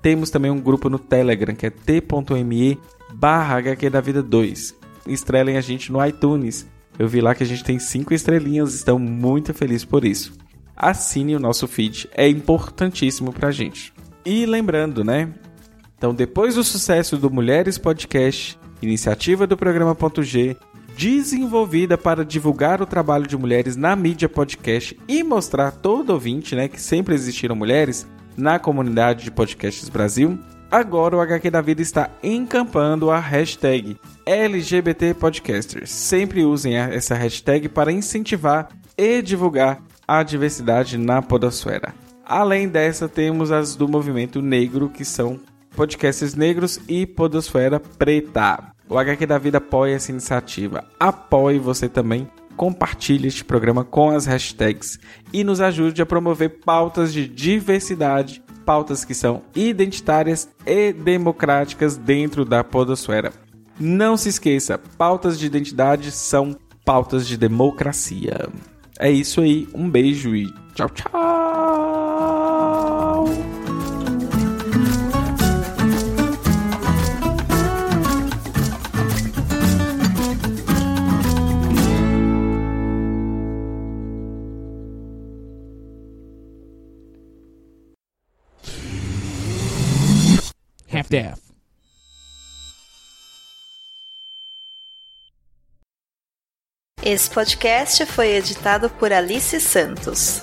Temos também um grupo no Telegram, que é t.me barra HQ da Vida 2. Estrelem a gente no iTunes. Eu vi lá que a gente tem 5 estrelinhas, estão muito felizes por isso. Assine o nosso feed, é importantíssimo pra gente. E lembrando, né? Então, depois do sucesso do Mulheres Podcast, iniciativa do programa G, desenvolvida para divulgar o trabalho de mulheres na mídia podcast e mostrar todo ouvinte, né, que sempre existiram mulheres na comunidade de podcasts Brasil, Agora o HQ da Vida está encampando a hashtag LGBT Podcasters. Sempre usem essa hashtag para incentivar e divulgar a diversidade na podosfera. Além dessa, temos as do movimento negro, que são podcasts negros e podosfera preta. O HQ da Vida apoia essa iniciativa. Apoie você também. Compartilhe este programa com as hashtags e nos ajude a promover pautas de diversidade pautas que são identitárias e democráticas dentro da podosfera. Não se esqueça, pautas de identidade são pautas de democracia. É isso aí, um beijo e tchau, tchau! Death. Esse podcast foi editado por Alice Santos.